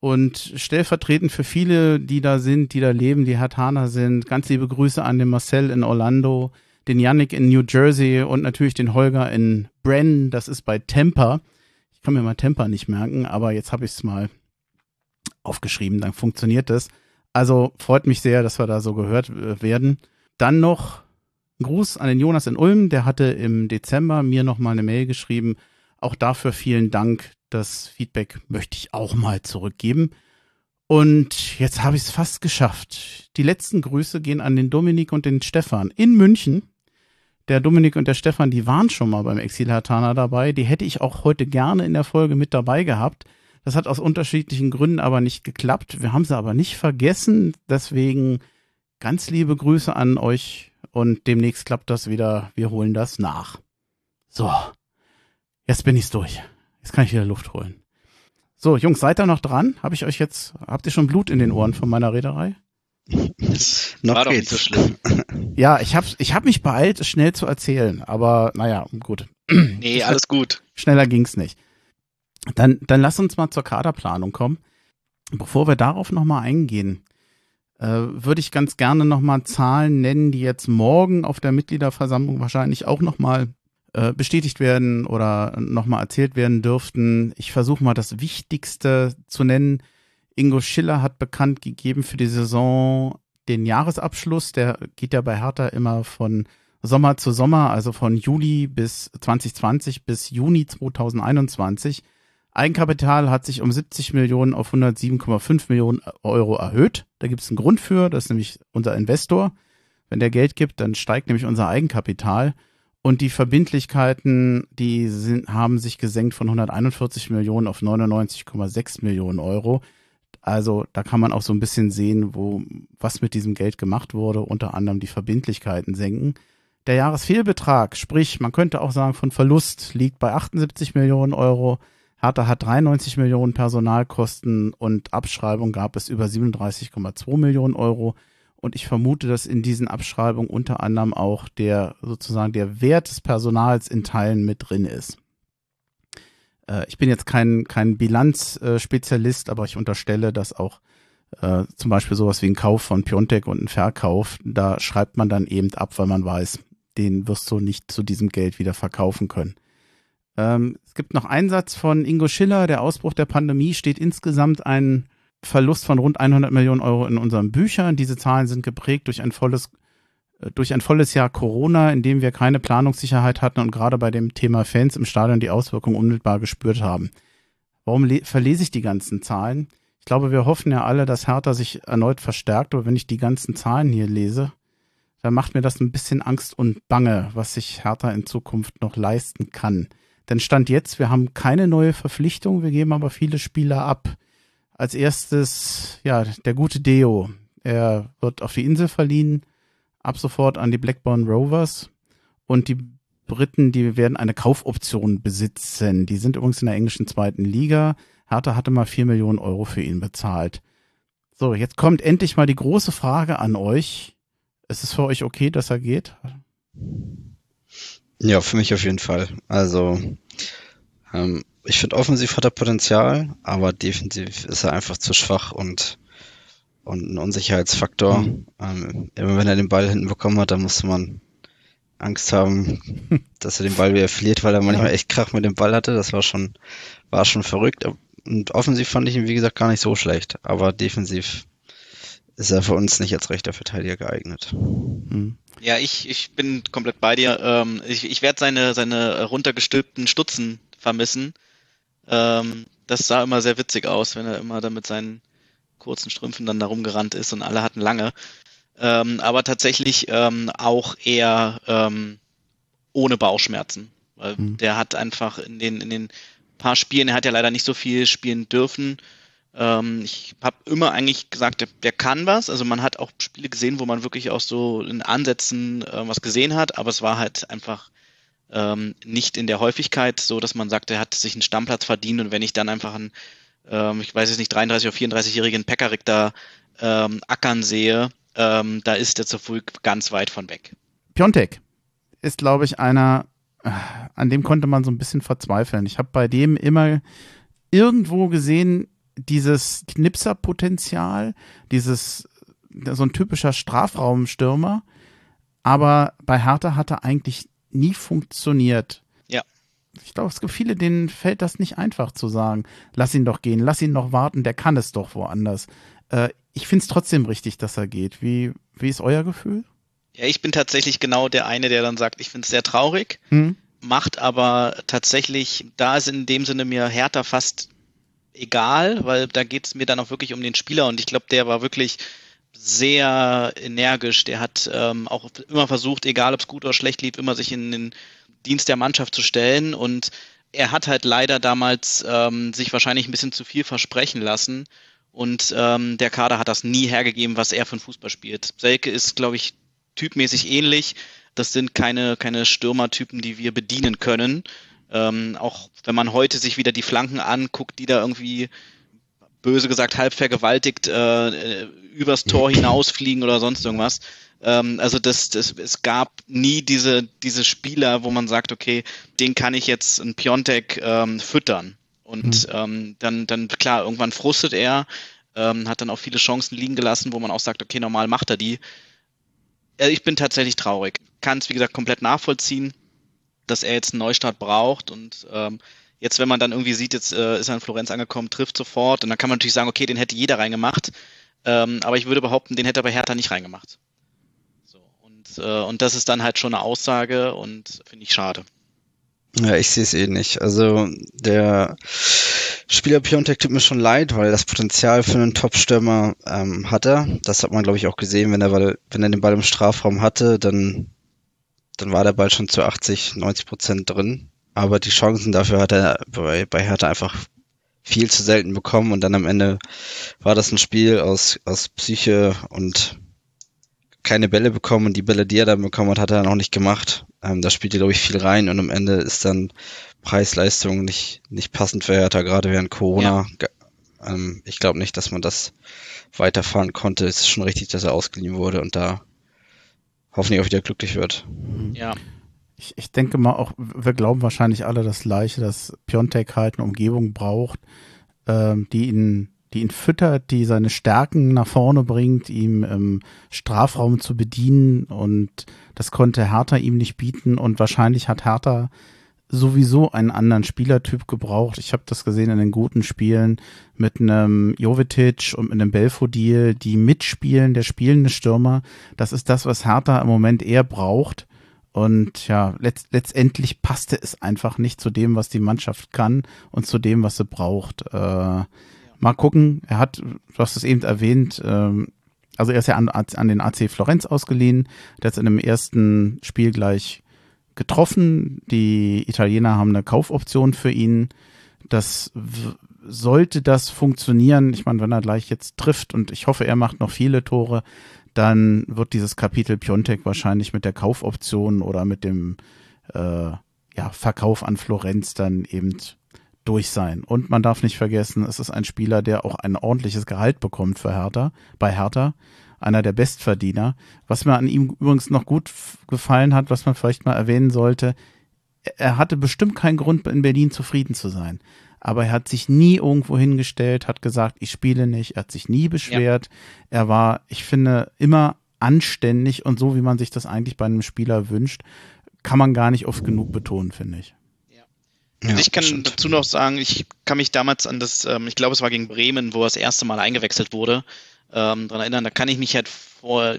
Und stellvertretend für viele, die da sind, die da leben, die Hatana sind, ganz liebe Grüße an den Marcel in Orlando, den Yannick in New Jersey und natürlich den Holger in Bren, das ist bei Tampa. Ich kann mir mal Tampa nicht merken, aber jetzt habe ich es mal aufgeschrieben, dann funktioniert das. Also freut mich sehr, dass wir da so gehört äh, werden. Dann noch ein Gruß an den Jonas in Ulm, der hatte im Dezember mir noch mal eine Mail geschrieben, auch dafür vielen Dank. Das Feedback möchte ich auch mal zurückgeben. Und jetzt habe ich es fast geschafft. Die letzten Grüße gehen an den Dominik und den Stefan in München. Der Dominik und der Stefan, die waren schon mal beim Exilhatana dabei. Die hätte ich auch heute gerne in der Folge mit dabei gehabt. Das hat aus unterschiedlichen Gründen aber nicht geklappt. Wir haben sie aber nicht vergessen. Deswegen ganz liebe Grüße an euch und demnächst klappt das wieder. Wir holen das nach. So. Jetzt bin ich's durch. Jetzt kann ich wieder Luft holen. So, Jungs, seid ihr noch dran? Habe ich euch jetzt, habt ihr schon Blut in den Ohren von meiner Reederei? [LAUGHS] Noch War doch nicht geht's. so schlimm. [LAUGHS] Ja, ich habe ich hab mich beeilt, es schnell zu erzählen, aber naja, gut. Nee, alles gut. Schneller ging's nicht. Dann, dann lass uns mal zur Kaderplanung kommen. Bevor wir darauf nochmal eingehen, äh, würde ich ganz gerne nochmal Zahlen nennen, die jetzt morgen auf der Mitgliederversammlung wahrscheinlich auch nochmal äh, bestätigt werden oder nochmal erzählt werden dürften. Ich versuche mal das Wichtigste zu nennen. Ingo Schiller hat bekannt gegeben für die Saison den Jahresabschluss. Der geht ja bei Hertha immer von Sommer zu Sommer, also von Juli bis 2020 bis Juni 2021. Eigenkapital hat sich um 70 Millionen auf 107,5 Millionen Euro erhöht. Da gibt es einen Grund für, das ist nämlich unser Investor. Wenn der Geld gibt, dann steigt nämlich unser Eigenkapital. Und die Verbindlichkeiten, die sind, haben sich gesenkt von 141 Millionen auf 99,6 Millionen Euro. Also da kann man auch so ein bisschen sehen, wo was mit diesem Geld gemacht wurde, unter anderem die Verbindlichkeiten senken. Der Jahresfehlbetrag, sprich, man könnte auch sagen, von Verlust liegt bei 78 Millionen Euro. Hertha hat 93 Millionen Personalkosten und Abschreibung gab es über 37,2 Millionen Euro. Und ich vermute, dass in diesen Abschreibungen unter anderem auch der sozusagen der Wert des Personals in Teilen mit drin ist. Äh, ich bin jetzt kein, kein Bilanzspezialist, aber ich unterstelle, dass auch äh, zum Beispiel sowas wie ein Kauf von Piontek und ein Verkauf, da schreibt man dann eben ab, weil man weiß, den wirst du nicht zu diesem Geld wieder verkaufen können. Ähm, es gibt noch einen Satz von Ingo Schiller, der Ausbruch der Pandemie steht insgesamt ein Verlust von rund 100 Millionen Euro in unseren Büchern. Diese Zahlen sind geprägt durch ein volles äh, durch ein volles Jahr Corona, in dem wir keine Planungssicherheit hatten und gerade bei dem Thema Fans im Stadion die Auswirkungen unmittelbar gespürt haben. Warum verlese ich die ganzen Zahlen? Ich glaube, wir hoffen ja alle, dass Hertha sich erneut verstärkt, aber wenn ich die ganzen Zahlen hier lese, dann macht mir das ein bisschen Angst und Bange, was sich Hertha in Zukunft noch leisten kann. Denn Stand jetzt, wir haben keine neue Verpflichtung, wir geben aber viele Spieler ab. Als erstes, ja, der gute Deo. Er wird auf die Insel verliehen, ab sofort an die Blackburn Rovers. Und die Briten, die werden eine Kaufoption besitzen. Die sind übrigens in der englischen zweiten Liga. Hertha hatte mal vier Millionen Euro für ihn bezahlt. So, jetzt kommt endlich mal die große Frage an euch. Ist es für euch okay, dass er geht? Ja, für mich auf jeden Fall. Also, ähm, ich finde, offensiv hat er Potenzial, aber defensiv ist er einfach zu schwach und, und ein Unsicherheitsfaktor. Mhm. Ähm, immer wenn er den Ball hinten bekommen hat, dann musste man Angst haben, [LAUGHS] dass er den Ball wieder verliert, weil er manchmal echt Krach mit dem Ball hatte. Das war schon, war schon verrückt. Und offensiv fand ich ihn, wie gesagt, gar nicht so schlecht. Aber defensiv ist er für uns nicht als rechter Verteidiger geeignet. Hm. Ja, ich, ich bin komplett bei dir. Ähm, ich ich werde seine, seine runtergestülpten Stutzen vermissen. Ähm, das sah immer sehr witzig aus, wenn er immer da mit seinen kurzen Strümpfen dann da rumgerannt ist und alle hatten lange. Ähm, aber tatsächlich ähm, auch eher ähm, ohne Bauchschmerzen. Weil mhm. der hat einfach in den, in den paar Spielen, er hat ja leider nicht so viel spielen dürfen. Ähm, ich habe immer eigentlich gesagt, der, der, kann was. Also man hat auch Spiele gesehen, wo man wirklich auch so in Ansätzen äh, was gesehen hat, aber es war halt einfach ähm, nicht in der Häufigkeit so, dass man sagt, er hat sich einen Stammplatz verdient und wenn ich dann einfach einen, ähm, ich weiß jetzt nicht, 33 oder 34-jährigen Pekarik da ähm, ackern sehe, ähm, da ist der früh ganz weit von weg. Piontek ist, glaube ich, einer, an dem konnte man so ein bisschen verzweifeln. Ich habe bei dem immer irgendwo gesehen, dieses Knipserpotenzial, dieses, so ein typischer Strafraumstürmer. Aber bei Hertha hat er eigentlich nie funktioniert. Ja. Ich glaube, es gibt viele, denen fällt das nicht einfach zu sagen, lass ihn doch gehen, lass ihn noch warten, der kann es doch woanders. Äh, ich finde es trotzdem richtig, dass er geht. Wie, wie ist euer Gefühl? Ja, ich bin tatsächlich genau der eine, der dann sagt, ich finde es sehr traurig, hm. macht aber tatsächlich, da ist in dem Sinne mir Hertha fast egal, weil da geht es mir dann auch wirklich um den Spieler und ich glaube, der war wirklich sehr energisch. Der hat ähm, auch immer versucht, egal ob es gut oder schlecht lief, immer sich in den Dienst der Mannschaft zu stellen und er hat halt leider damals ähm, sich wahrscheinlich ein bisschen zu viel versprechen lassen und ähm, der Kader hat das nie hergegeben, was er einen Fußball spielt. Selke ist, glaube ich, typmäßig ähnlich. Das sind keine, keine Stürmertypen, die wir bedienen können. Ähm, auch wenn man heute sich wieder die Flanken anguckt, die da irgendwie böse gesagt halb vergewaltigt äh, übers Tor [CLEARS THROAT] hinausfliegen oder sonst irgendwas. Ähm, also das, das, es gab nie diese, diese Spieler, wo man sagt, okay, den kann ich jetzt ein Piontek ähm, füttern. Und mhm. ähm, dann, dann, klar, irgendwann frustet er, ähm, hat dann auch viele Chancen liegen gelassen, wo man auch sagt, okay, normal macht er die. Äh, ich bin tatsächlich traurig. Kann es, wie gesagt, komplett nachvollziehen, dass er jetzt einen Neustart braucht. Und ähm, jetzt, wenn man dann irgendwie sieht, jetzt äh, ist er in Florenz angekommen, trifft sofort, und dann kann man natürlich sagen, okay, den hätte jeder reingemacht. Ähm, aber ich würde behaupten, den hätte er bei Hertha nicht reingemacht. So, und, äh, und das ist dann halt schon eine Aussage und finde ich schade. Ja, ich sehe es eh nicht. Also der Spieler Piontek tut mir schon leid, weil das Potenzial für einen Top-Stürmer ähm, hat er. Das hat man, glaube ich, auch gesehen, wenn er, wenn er den Ball im Strafraum hatte, dann, dann war der Ball schon zu 80, 90 Prozent drin. Aber die Chancen dafür hat er bei, bei Hertha einfach viel zu selten bekommen und dann am Ende war das ein Spiel aus, aus Psyche und keine Bälle bekommen und die Bälle, die er dann bekommen hat, hat er noch nicht gemacht. Ähm, da spielt er, glaube ich, viel rein und am Ende ist dann Preis-Leistung nicht, nicht passend für Hertha, gerade während Corona. Ja. Ähm, ich glaube nicht, dass man das weiterfahren konnte. Es ist schon richtig, dass er ausgeliehen wurde und da hoffentlich auch wieder glücklich wird. Ja. Ich, ich denke mal auch, wir glauben wahrscheinlich alle das Gleiche, dass Piontek halt eine Umgebung braucht, ähm, die ihn die ihn füttert, die seine Stärken nach vorne bringt, ihm im Strafraum zu bedienen und das konnte Hertha ihm nicht bieten und wahrscheinlich hat Hertha sowieso einen anderen Spielertyp gebraucht. Ich habe das gesehen in den guten Spielen mit einem Jovetic und mit einem Belfodil, die mitspielen, der spielende Stürmer. Das ist das, was Hertha im Moment eher braucht. Und ja, letzt, letztendlich passte es einfach nicht zu dem, was die Mannschaft kann und zu dem, was sie braucht. Äh, mal gucken. Er hat, du hast es eben erwähnt, ähm, also er ist ja an, an den AC Florenz ausgeliehen. Der hat in dem ersten Spiel gleich getroffen. Die Italiener haben eine Kaufoption für ihn. Das sollte das funktionieren. Ich meine, wenn er gleich jetzt trifft und ich hoffe, er macht noch viele Tore, dann wird dieses Kapitel Piontek wahrscheinlich mit der Kaufoption oder mit dem äh, ja, Verkauf an Florenz dann eben durch sein. Und man darf nicht vergessen, es ist ein Spieler, der auch ein ordentliches Gehalt bekommt für Hertha, bei Hertha einer der Bestverdiener. Was mir an ihm übrigens noch gut gefallen hat, was man vielleicht mal erwähnen sollte, er hatte bestimmt keinen Grund, in Berlin zufrieden zu sein. Aber er hat sich nie irgendwo hingestellt, hat gesagt, ich spiele nicht, er hat sich nie beschwert. Ja. Er war, ich finde, immer anständig und so, wie man sich das eigentlich bei einem Spieler wünscht, kann man gar nicht oft genug betonen, finde ich. Ja, ich kann stimmt. dazu noch sagen, ich kann mich damals an das, ähm, ich glaube, es war gegen Bremen, wo er das erste Mal eingewechselt wurde ähm, daran erinnern. Da kann ich mich halt vor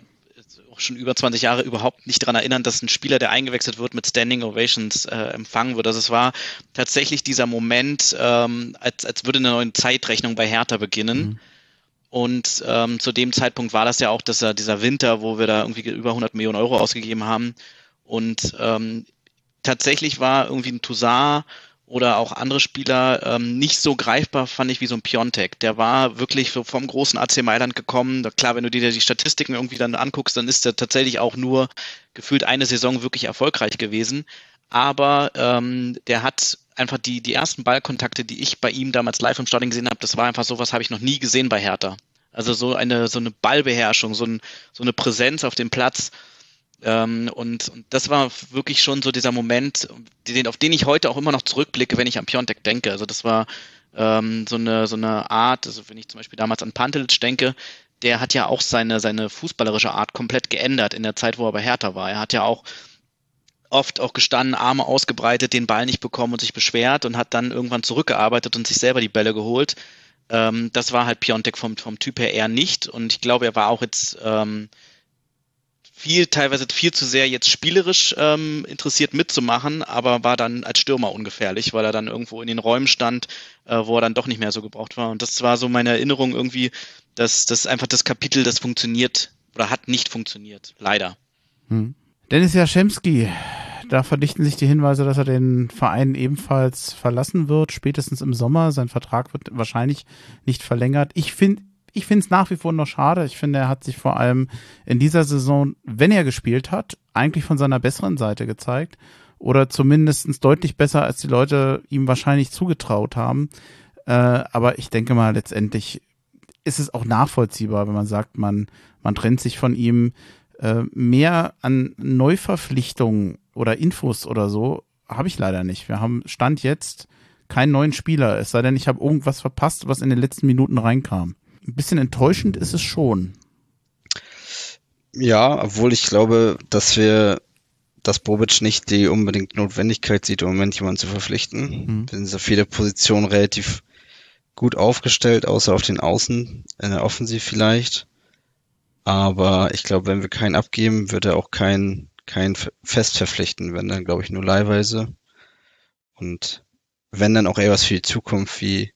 auch schon über 20 Jahre überhaupt nicht daran erinnern, dass ein Spieler, der eingewechselt wird, mit Standing Ovations äh, empfangen wird. Also es war tatsächlich dieser Moment, ähm, als, als würde eine neue Zeitrechnung bei Hertha beginnen. Mhm. Und ähm, zu dem Zeitpunkt war das ja auch dieser, dieser Winter, wo wir da irgendwie über 100 Millionen Euro ausgegeben haben. Und ähm, tatsächlich war irgendwie ein Toussaint oder auch andere Spieler ähm, nicht so greifbar, fand ich, wie so ein Piontek. Der war wirklich vom großen AC Mailand gekommen. Klar, wenn du dir die Statistiken irgendwie dann anguckst, dann ist er tatsächlich auch nur gefühlt eine Saison wirklich erfolgreich gewesen. Aber ähm, der hat einfach die, die ersten Ballkontakte, die ich bei ihm damals live im Stadion gesehen habe, das war einfach sowas, habe ich noch nie gesehen bei Hertha. Also so eine, so eine Ballbeherrschung, so, ein, so eine Präsenz auf dem Platz ähm, und, und das war wirklich schon so dieser Moment, den, auf den ich heute auch immer noch zurückblicke, wenn ich an Piontek denke. Also das war ähm, so, eine, so eine Art, also wenn ich zum Beispiel damals an Pantelic denke, der hat ja auch seine, seine fußballerische Art komplett geändert in der Zeit, wo er bei Hertha war. Er hat ja auch oft auch gestanden, Arme ausgebreitet, den Ball nicht bekommen und sich beschwert und hat dann irgendwann zurückgearbeitet und sich selber die Bälle geholt. Ähm, das war halt Piontek vom, vom Typ her eher nicht und ich glaube, er war auch jetzt ähm, viel, teilweise viel zu sehr jetzt spielerisch ähm, interessiert mitzumachen, aber war dann als Stürmer ungefährlich, weil er dann irgendwo in den Räumen stand, äh, wo er dann doch nicht mehr so gebraucht war. Und das war so meine Erinnerung irgendwie, dass das einfach das Kapitel, das funktioniert oder hat nicht funktioniert. Leider. Hm. Dennis Jaschemski, da verdichten sich die Hinweise, dass er den Verein ebenfalls verlassen wird, spätestens im Sommer. Sein Vertrag wird wahrscheinlich nicht verlängert. Ich finde ich finde es nach wie vor noch schade. Ich finde, er hat sich vor allem in dieser Saison, wenn er gespielt hat, eigentlich von seiner besseren Seite gezeigt. Oder zumindestens deutlich besser, als die Leute ihm wahrscheinlich zugetraut haben. Äh, aber ich denke mal, letztendlich ist es auch nachvollziehbar, wenn man sagt, man, man trennt sich von ihm. Äh, mehr an Neuverpflichtungen oder Infos oder so habe ich leider nicht. Wir haben Stand jetzt keinen neuen Spieler, es sei denn, ich habe irgendwas verpasst, was in den letzten Minuten reinkam ein bisschen enttäuschend ist es schon. Ja, obwohl ich glaube, dass wir, dass Bobic nicht die unbedingt Notwendigkeit sieht, im Moment jemanden zu verpflichten. Mhm. Wir sind so viele Positionen relativ gut aufgestellt, außer auf den Außen, in der Offensiv vielleicht. Aber ich glaube, wenn wir keinen abgeben, wird er auch keinen kein fest verpflichten, wenn dann, glaube ich, nur leihweise. Und wenn dann auch eher was für die Zukunft, wie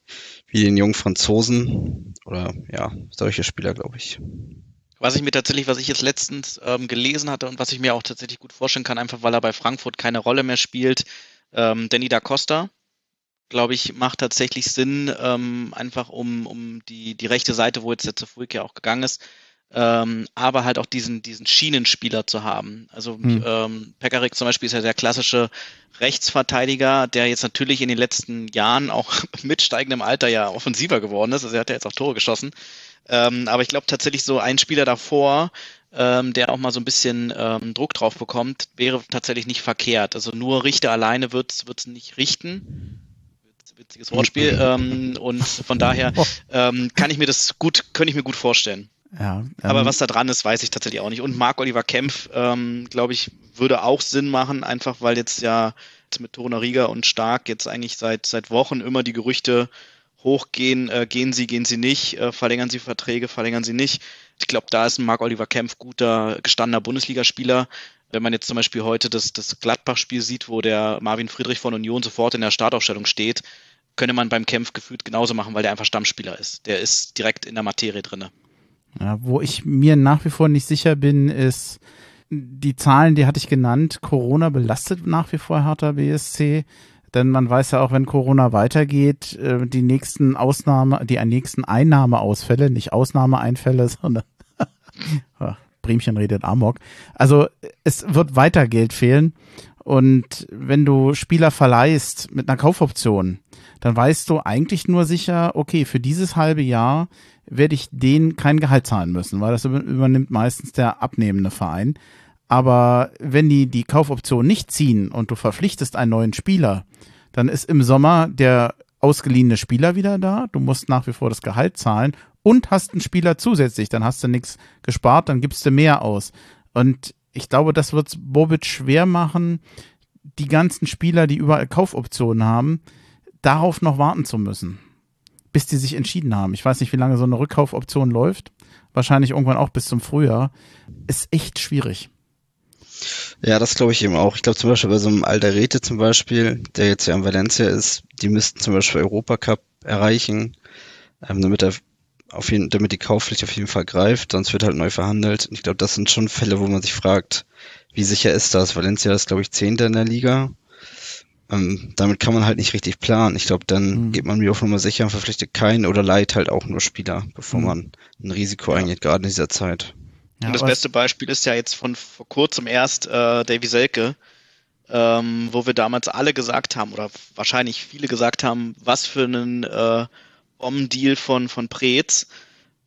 wie den jungen Franzosen oder ja, solche Spieler, glaube ich. Was ich mir tatsächlich, was ich jetzt letztens ähm, gelesen hatte und was ich mir auch tatsächlich gut vorstellen kann, einfach weil er bei Frankfurt keine Rolle mehr spielt, ähm, Danny da Costa, glaube ich, macht tatsächlich Sinn, ähm, einfach um, um die, die rechte Seite, wo jetzt der ja auch gegangen ist, ähm, aber halt auch diesen, diesen Schienenspieler zu haben. Also hm. ähm, Pekarik zum Beispiel ist ja der klassische Rechtsverteidiger, der jetzt natürlich in den letzten Jahren auch [LAUGHS] mit steigendem Alter ja offensiver geworden ist. Also er hat ja jetzt auch Tore geschossen. Ähm, aber ich glaube tatsächlich so ein Spieler davor, ähm, der auch mal so ein bisschen ähm, Druck drauf bekommt, wäre tatsächlich nicht verkehrt. Also nur Richter alleine wird es nicht richten witziges Wortspiel. [LAUGHS] ähm, und von daher ähm, kann ich mir das gut, könnte ich mir gut vorstellen. Ja, ähm, Aber was da dran ist, weiß ich tatsächlich auch nicht. Und Marc-Oliver Kempf, ähm, glaube ich, würde auch Sinn machen, einfach weil jetzt ja mit Toruna Riga und Stark jetzt eigentlich seit, seit Wochen immer die Gerüchte hochgehen, äh, gehen sie, gehen sie nicht, äh, verlängern sie Verträge, verlängern sie nicht. Ich glaube, da ist ein Marc-Oliver Kempf guter, gestandener Bundesligaspieler. Wenn man jetzt zum Beispiel heute das, das Gladbach-Spiel sieht, wo der Marvin Friedrich von Union sofort in der Startaufstellung steht, könnte man beim Kempf gefühlt genauso machen, weil der einfach Stammspieler ist. Der ist direkt in der Materie drinne. Ja, wo ich mir nach wie vor nicht sicher bin, ist, die Zahlen, die hatte ich genannt, Corona belastet nach wie vor Hertha BSC. Denn man weiß ja auch, wenn Corona weitergeht, äh, die nächsten Ausnahme, die nächsten Einnahmeausfälle, nicht Ausnahmeeinfälle, [LAUGHS] sondern Bremchen redet Amok. Also es wird weiter Geld fehlen. Und wenn du Spieler verleihst mit einer Kaufoption, dann weißt du eigentlich nur sicher, okay, für dieses halbe Jahr werde ich denen kein Gehalt zahlen müssen, weil das übernimmt meistens der abnehmende Verein. Aber wenn die die Kaufoption nicht ziehen und du verpflichtest einen neuen Spieler, dann ist im Sommer der ausgeliehene Spieler wieder da. Du musst nach wie vor das Gehalt zahlen und hast einen Spieler zusätzlich. Dann hast du nichts gespart, dann gibst du mehr aus. Und ich glaube, das wird Bobic schwer machen, die ganzen Spieler, die überall Kaufoptionen haben, darauf noch warten zu müssen bis die sich entschieden haben. Ich weiß nicht, wie lange so eine Rückkaufoption läuft. Wahrscheinlich irgendwann auch bis zum Frühjahr. Ist echt schwierig. Ja, das glaube ich eben auch. Ich glaube zum Beispiel bei so einem Alderete zum Beispiel, der jetzt ja in Valencia ist, die müssten zum Beispiel Europacup erreichen, ähm, damit er auf jeden, damit die Kaufpflicht auf jeden Fall greift, sonst wird halt neu verhandelt. Und ich glaube, das sind schon Fälle, wo man sich fragt, wie sicher ist das? Valencia ist, glaube ich, Zehnter in der Liga. Ähm, damit kann man halt nicht richtig planen. Ich glaube, dann mhm. geht man mir auf Nummer sicher und verpflichtet keinen oder leiht halt auch nur Spieler, bevor mhm. man ein Risiko ja. eingeht, gerade in dieser Zeit. Ja, und das beste Beispiel ist ja jetzt von vor kurzem erst äh, Davy Selke, ähm, wo wir damals alle gesagt haben, oder wahrscheinlich viele gesagt haben, was für einen äh, Om-Deal von, von Preetz,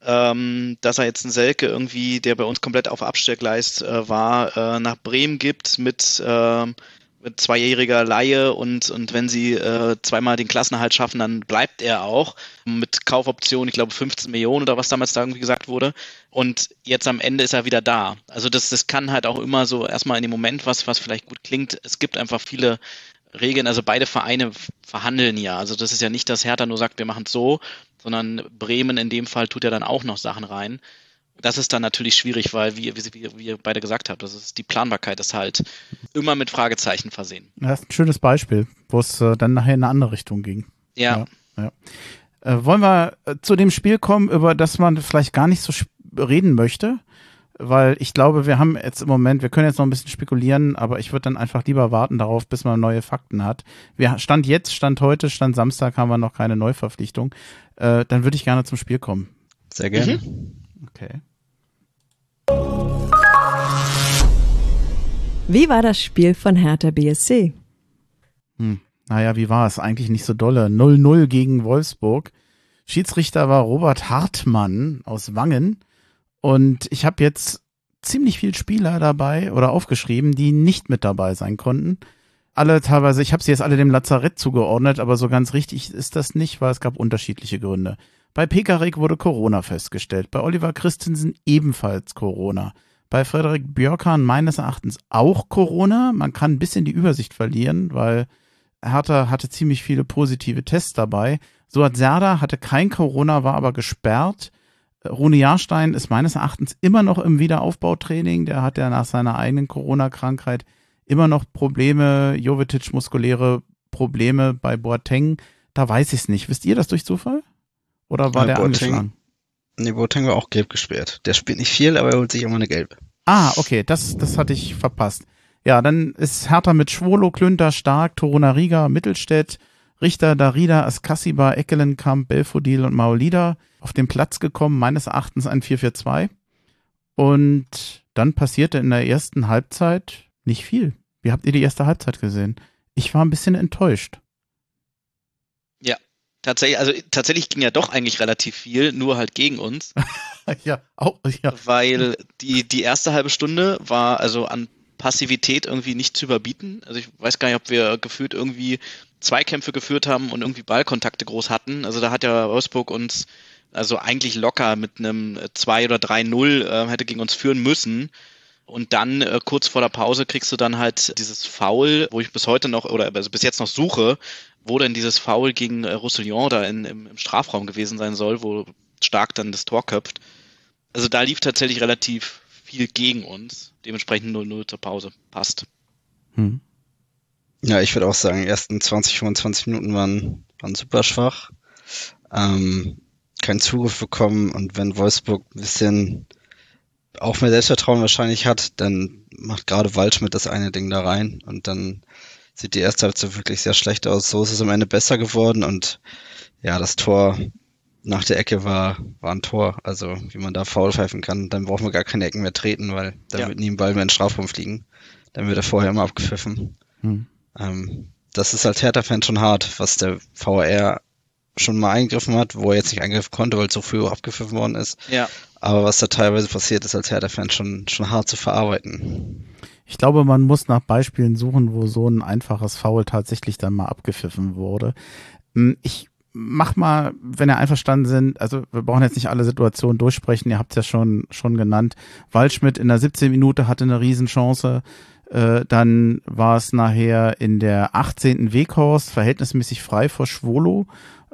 ähm, dass er jetzt einen Selke irgendwie, der bei uns komplett auf Abstellgleis äh, war, äh, nach Bremen gibt mit äh, mit zweijähriger Laie und, und wenn sie äh, zweimal den Klassenerhalt schaffen, dann bleibt er auch mit Kaufoption, ich glaube 15 Millionen oder was damals da irgendwie gesagt wurde. Und jetzt am Ende ist er wieder da. Also das, das kann halt auch immer so erstmal in dem Moment was, was vielleicht gut klingt. Es gibt einfach viele Regeln, also beide Vereine verhandeln ja. Also das ist ja nicht, dass Hertha nur sagt, wir machen es so, sondern Bremen in dem Fall tut ja dann auch noch Sachen rein das ist dann natürlich schwierig, weil, wie, wie, wie ihr beide gesagt habt, das ist, die Planbarkeit ist halt immer mit Fragezeichen versehen. Das ist ein schönes Beispiel, wo es äh, dann nachher in eine andere Richtung ging. Ja. ja, ja. Äh, wollen wir äh, zu dem Spiel kommen, über das man vielleicht gar nicht so reden möchte? Weil ich glaube, wir haben jetzt im Moment, wir können jetzt noch ein bisschen spekulieren, aber ich würde dann einfach lieber warten darauf, bis man neue Fakten hat. Wir stand jetzt, stand heute, stand Samstag haben wir noch keine Neuverpflichtung. Äh, dann würde ich gerne zum Spiel kommen. Sehr gerne. Mhm. Okay. Wie war das Spiel von Hertha BSC? Hm, naja, wie war es? Eigentlich nicht so dolle. 0-0 gegen Wolfsburg. Schiedsrichter war Robert Hartmann aus Wangen. Und ich habe jetzt ziemlich viele Spieler dabei oder aufgeschrieben, die nicht mit dabei sein konnten. Alle teilweise, ich habe sie jetzt alle dem Lazarett zugeordnet, aber so ganz richtig ist das nicht, weil es gab unterschiedliche Gründe. Bei Pekarik wurde Corona festgestellt, bei Oliver Christensen ebenfalls Corona. Bei Frederik Björkan meines Erachtens auch Corona. Man kann ein bisschen die Übersicht verlieren, weil Hertha hatte ziemlich viele positive Tests dabei. Suat Serda hatte kein Corona, war aber gesperrt. Rune Jahrstein ist meines Erachtens immer noch im Wiederaufbautraining. Der hat ja nach seiner eigenen Corona-Krankheit immer noch Probleme, Jovetic muskuläre Probleme bei Boateng. Da weiß ich es nicht. Wisst ihr das durch Zufall? Oder war ja, der Boateng, angeschlagen? Nee, Boateng war auch gelb gesperrt. Der spielt nicht viel, aber er holt sich immer eine gelbe. Ah, okay, das, das hatte ich verpasst. Ja, dann ist Hertha mit Schwolo, Klünter, Stark, Toruna Riga, Mittelstädt, Richter, Darida, Askassiba, Eckelenkamp, Belfodil und Maolida auf den Platz gekommen, meines Erachtens ein 4-4-2. Und dann passierte in der ersten Halbzeit nicht viel. Wie habt ihr die erste Halbzeit gesehen? Ich war ein bisschen enttäuscht. Tatsächlich, also tatsächlich ging ja doch eigentlich relativ viel, nur halt gegen uns. [LAUGHS] ja, auch, ja. Weil die, die erste halbe Stunde war also an Passivität irgendwie nicht zu überbieten. Also ich weiß gar nicht, ob wir gefühlt irgendwie Zweikämpfe geführt haben und irgendwie Ballkontakte groß hatten. Also da hat ja Wolfsburg uns also eigentlich locker mit einem 2 oder 3-0 äh, hätte gegen uns führen müssen. Und dann äh, kurz vor der Pause kriegst du dann halt dieses Foul, wo ich bis heute noch oder also bis jetzt noch suche, wo denn dieses Foul gegen äh, Roussillon da in, im, im Strafraum gewesen sein soll, wo Stark dann das Tor köpft. Also da lief tatsächlich relativ viel gegen uns. Dementsprechend 0-0 zur Pause. Passt. Hm. Ja, ich würde auch sagen, die ersten 20, 25 Minuten waren, waren super schwach. Ähm, keinen Zugriff bekommen und wenn Wolfsburg ein bisschen auch mehr Selbstvertrauen wahrscheinlich hat, dann macht gerade Waldschmidt das eine Ding da rein und dann sieht die erste Halbzeit wirklich sehr schlecht aus. So ist es am Ende besser geworden und ja, das Tor nach der Ecke war, war ein Tor. Also wie man da faul pfeifen kann, dann brauchen wir gar keine Ecken mehr treten, weil da ja. wird nie ein Ball mehr in den Strafraum fliegen. Dann wird er vorher immer abgepfiffen. Hm. Ähm, das ist als Hertha-Fan schon hart, was der VR schon mal eingegriffen hat, wo er jetzt nicht eingreifen konnte, weil es so früh abgepfiffen worden ist. Ja. Aber was da teilweise passiert ist als Hertha-Fan schon, schon hart zu verarbeiten. Ich glaube, man muss nach Beispielen suchen, wo so ein einfaches Foul tatsächlich dann mal abgepfiffen wurde. Hm, ich mach mal, wenn ihr einverstanden sind, also wir brauchen jetzt nicht alle Situationen durchsprechen, ihr habt es ja schon, schon genannt. Waldschmidt in der 17 Minute hatte eine Riesenchance. Äh, dann war es nachher in der 18. Weghorst verhältnismäßig frei vor Schwolo.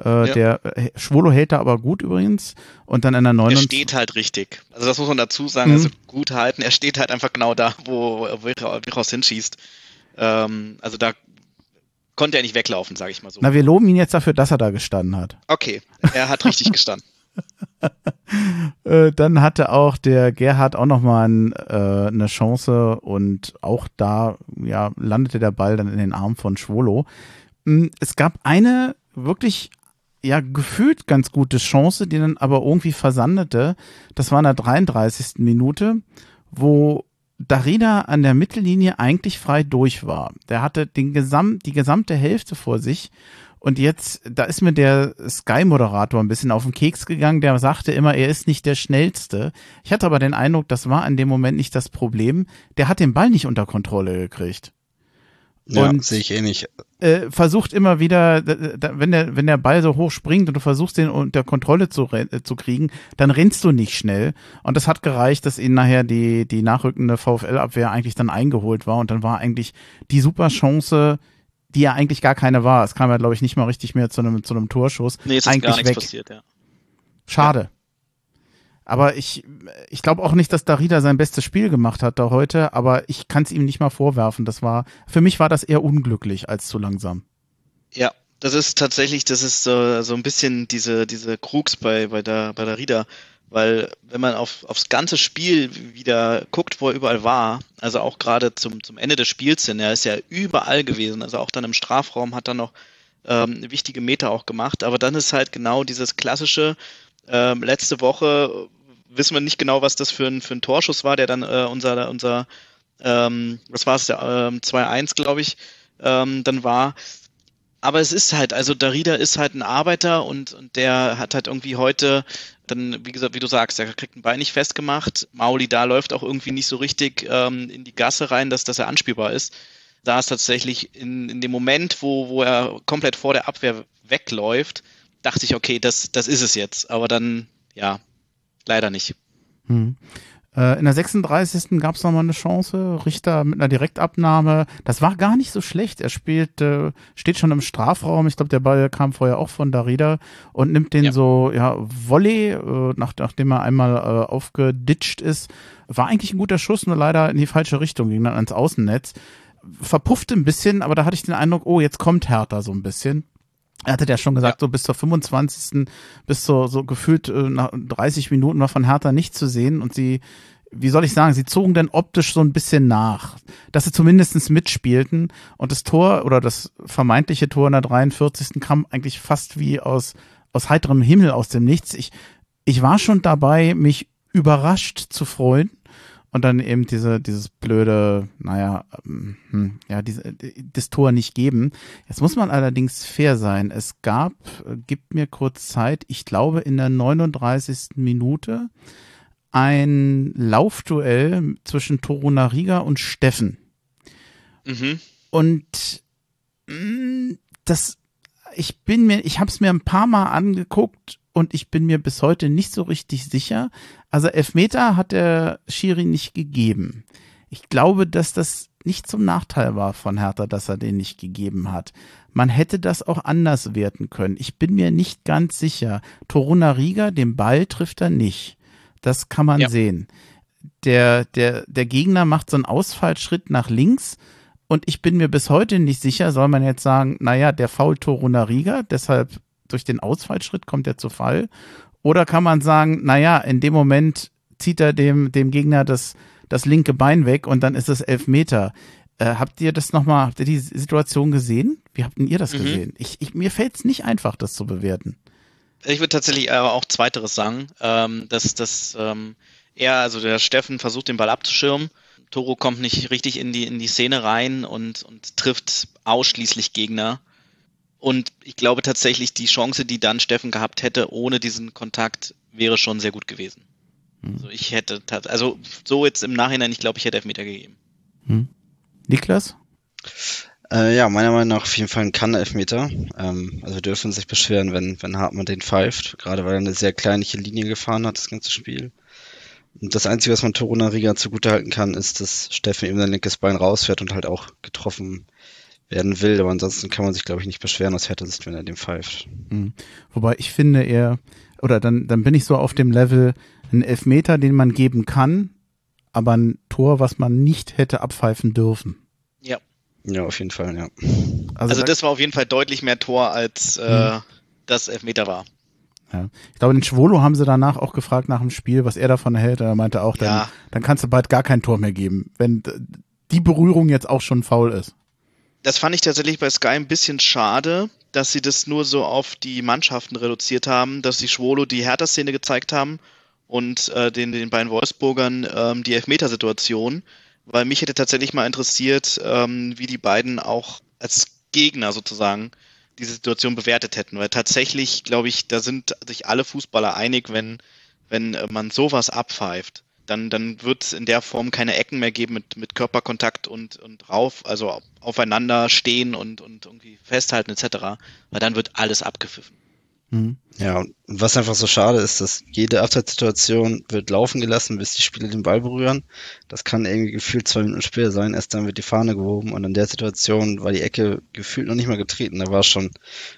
Äh, ja. Der äh, Schwolo hält da aber gut übrigens. Und dann in der 9. Er steht halt richtig. Also das muss man dazu sagen. Mhm. Also gut halten. Er steht halt einfach genau da, wo Weghorst hinschießt. Ähm, also da konnte er nicht weglaufen, sage ich mal so. Na, wir loben ihn jetzt dafür, dass er da gestanden hat. Okay, er hat richtig [LAUGHS] gestanden. Äh, dann hatte auch der Gerhard auch nochmal ein, äh, eine Chance und auch da ja, landete der Ball dann in den Arm von Schwolo. Hm, es gab eine wirklich ja gefühlt ganz gute Chance, die dann aber irgendwie versandete. Das war in der 33. Minute, wo Darida an der Mittellinie eigentlich frei durch war. Der hatte den Gesam die gesamte Hälfte vor sich. Und jetzt, da ist mir der Sky-Moderator ein bisschen auf den Keks gegangen, der sagte immer, er ist nicht der Schnellste. Ich hatte aber den Eindruck, das war in dem Moment nicht das Problem. Der hat den Ball nicht unter Kontrolle gekriegt. Ja, sehe ich eh nicht. Äh, versucht immer wieder, wenn der, wenn der Ball so hoch springt und du versuchst den unter Kontrolle zu, äh, zu kriegen, dann rennst du nicht schnell. Und das hat gereicht, dass ihnen nachher die, die nachrückende VfL-Abwehr eigentlich dann eingeholt war und dann war eigentlich die super Chance, die ja eigentlich gar keine war. Es kam ja, glaube ich, nicht mal richtig mehr zu einem, zu einem Torschuss. Nee, es ist eigentlich gar nichts weg. passiert, ja. Schade. Ja. Aber ich, ich glaube auch nicht, dass Darida sein bestes Spiel gemacht hat da heute, aber ich kann es ihm nicht mal vorwerfen. Das war, für mich war das eher unglücklich als zu langsam. Ja, das ist tatsächlich, das ist so, so ein bisschen diese, diese Krux bei, bei der, bei der Rieder. Weil wenn man auf, aufs ganze Spiel wieder guckt, wo er überall war, also auch gerade zum, zum Ende des Spiels hin, er ist ja überall gewesen, also auch dann im Strafraum hat er noch ähm, wichtige Meter auch gemacht, aber dann ist halt genau dieses klassische, ähm, letzte Woche wissen wir nicht genau, was das für ein, für ein Torschuss war, der dann äh, unser, unser ähm, was war es, ähm, 2-1, glaube ich, ähm, dann war. Aber es ist halt, also Darida ist halt ein Arbeiter und, und der hat halt irgendwie heute dann, wie gesagt, wie du sagst, der kriegt ein Bein nicht festgemacht. Mauli da läuft auch irgendwie nicht so richtig ähm, in die Gasse rein, dass, dass er anspielbar ist. Da ist tatsächlich in, in dem Moment, wo, wo er komplett vor der Abwehr wegläuft, dachte ich, okay, das, das ist es jetzt. Aber dann, ja, leider nicht. Hm. Äh, in der 36. gab es nochmal eine Chance. Richter mit einer Direktabnahme. Das war gar nicht so schlecht. Er spielt, äh, steht schon im Strafraum. Ich glaube, der Ball kam vorher auch von Darida und nimmt den ja. so, ja, Volley, äh, nach, nachdem er einmal äh, aufgeditscht ist. War eigentlich ein guter Schuss, nur leider in die falsche Richtung, ging dann ans Außennetz. Verpuffte ein bisschen, aber da hatte ich den Eindruck, oh, jetzt kommt Hertha so ein bisschen. Er hatte ja schon gesagt, ja. so bis zur 25. bis zur so gefühlt äh, nach 30 Minuten war von Hertha nicht zu sehen und sie, wie soll ich sagen, sie zogen dann optisch so ein bisschen nach, dass sie zumindestens mitspielten und das Tor oder das vermeintliche Tor in der 43. kam eigentlich fast wie aus, aus heiterem Himmel aus dem Nichts. Ich, ich war schon dabei, mich überrascht zu freuen und dann eben diese, dieses blöde, naja, ähm, hm, ja, diese, das Tor nicht geben. Jetzt muss man allerdings fair sein. Es gab, äh, gibt mir kurz Zeit, ich glaube in der 39. Minute ein Laufduell zwischen Toruna Riga und Steffen. Mhm. Und mh, hm, das ich bin mir, ich habe es mir ein paar Mal angeguckt und ich bin mir bis heute nicht so richtig sicher. Also Elfmeter hat der Schiri nicht gegeben. Ich glaube, dass das nicht zum Nachteil war von Hertha, dass er den nicht gegeben hat. Man hätte das auch anders werten können. Ich bin mir nicht ganz sicher. Toruna Riga, den Ball trifft er nicht. Das kann man ja. sehen. Der, der, der Gegner macht so einen Ausfallschritt nach links und ich bin mir bis heute nicht sicher, soll man jetzt sagen, naja, der fault Toruna Riga, deshalb durch den Ausfallschritt kommt er zu Fall. Oder kann man sagen, naja, in dem Moment zieht er dem, dem Gegner das, das linke Bein weg und dann ist es elf Meter. Äh, habt ihr das nochmal, habt ihr die Situation gesehen? Wie habt ihr das mhm. gesehen? Ich, ich, mir fällt es nicht einfach, das zu bewerten. Ich würde tatsächlich auch Zweiteres sagen, ähm, dass, dass ähm, er, also der Steffen, versucht, den Ball abzuschirmen. Toro kommt nicht richtig in die, in die Szene rein und, und trifft ausschließlich Gegner. Und ich glaube tatsächlich, die Chance, die dann Steffen gehabt hätte, ohne diesen Kontakt, wäre schon sehr gut gewesen. Hm. Also ich hätte, also so jetzt im Nachhinein, ich glaube, ich hätte Elfmeter gegeben. Hm. Niklas? Äh, ja, meiner Meinung nach auf jeden Fall ein Kann-Elfmeter. Ähm, also wir dürfen sich beschweren, wenn, wenn Hartmann den pfeift, gerade weil er eine sehr kleinliche Linie gefahren hat, das ganze Spiel. Und das Einzige, was man Toruna Riga zugutehalten kann, ist, dass Steffen eben sein linkes Bein rausfährt und halt auch getroffen werden will. Aber ansonsten kann man sich, glaube ich, nicht beschweren aus Härte-Sicht, wenn er dem pfeift. Mhm. Wobei ich finde, er, oder dann, dann bin ich so auf dem Level, ein Elfmeter, den man geben kann, aber ein Tor, was man nicht hätte abpfeifen dürfen. Ja. Ja, auf jeden Fall, ja. Also, also das war auf jeden Fall deutlich mehr Tor, als äh, mhm. das Elfmeter war. Ja. Ich glaube, den Schwolo haben sie danach auch gefragt nach dem Spiel, was er davon hält. Er meinte auch, dann, ja. dann kannst du bald gar kein Tor mehr geben, wenn die Berührung jetzt auch schon faul ist. Das fand ich tatsächlich bei Sky ein bisschen schade, dass sie das nur so auf die Mannschaften reduziert haben, dass die Schwolo die Hertha-Szene gezeigt haben und äh, den, den beiden Wolfsburgern ähm, die Elfmetersituation, weil mich hätte tatsächlich mal interessiert, ähm, wie die beiden auch als Gegner sozusagen diese Situation bewertet hätten, weil tatsächlich, glaube ich, da sind sich alle Fußballer einig, wenn, wenn äh, man sowas abpfeift, dann, dann wird es in der Form keine Ecken mehr geben mit, mit Körperkontakt und, und rauf, also aufeinander stehen und, und irgendwie festhalten etc., weil dann wird alles abgepfiffen. Mhm. Ja, und was einfach so schade ist, dass jede Abseitssituation wird laufen gelassen, bis die Spieler den Ball berühren. Das kann irgendwie gefühlt zwei Minuten später sein. Erst dann wird die Fahne gehoben und in der Situation war die Ecke gefühlt noch nicht mal getreten. Da war schon,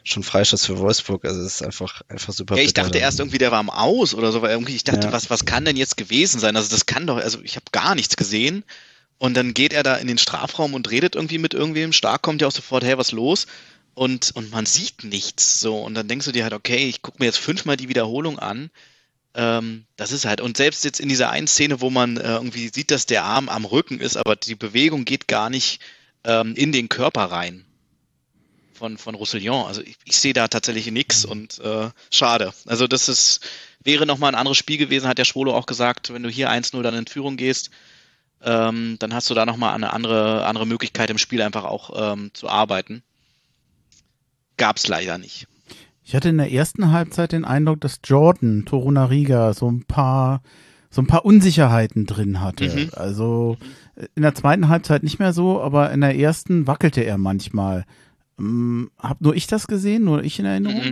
schon Freistoß für Wolfsburg. Also es ist einfach, einfach super. Ja, ich dachte bitter. erst irgendwie, der war am Aus oder so, weil irgendwie, ich dachte, ja. was, was kann denn jetzt gewesen sein? Also das kann doch, also ich habe gar nichts gesehen. Und dann geht er da in den Strafraum und redet irgendwie mit irgendwem. Stark kommt ja auch sofort, hey, was los? Und, und man sieht nichts so. Und dann denkst du dir halt, okay, ich gucke mir jetzt fünfmal die Wiederholung an. Ähm, das ist halt, und selbst jetzt in dieser einen Szene, wo man äh, irgendwie sieht, dass der Arm am Rücken ist, aber die Bewegung geht gar nicht ähm, in den Körper rein von, von Roussillon. Also ich, ich sehe da tatsächlich nichts und äh, schade. Also das ist, wäre nochmal ein anderes Spiel gewesen, hat der Schwolo auch gesagt, wenn du hier 1-0 dann in Führung gehst, ähm, dann hast du da nochmal eine andere, andere Möglichkeit im Spiel einfach auch ähm, zu arbeiten gab es leider nicht. Ich hatte in der ersten Halbzeit den Eindruck, dass Jordan Torunariga so ein paar so ein paar Unsicherheiten drin hatte. Mhm. Also in der zweiten Halbzeit nicht mehr so, aber in der ersten wackelte er manchmal. Hm, hab nur ich das gesehen, nur ich in Erinnerung? Mhm.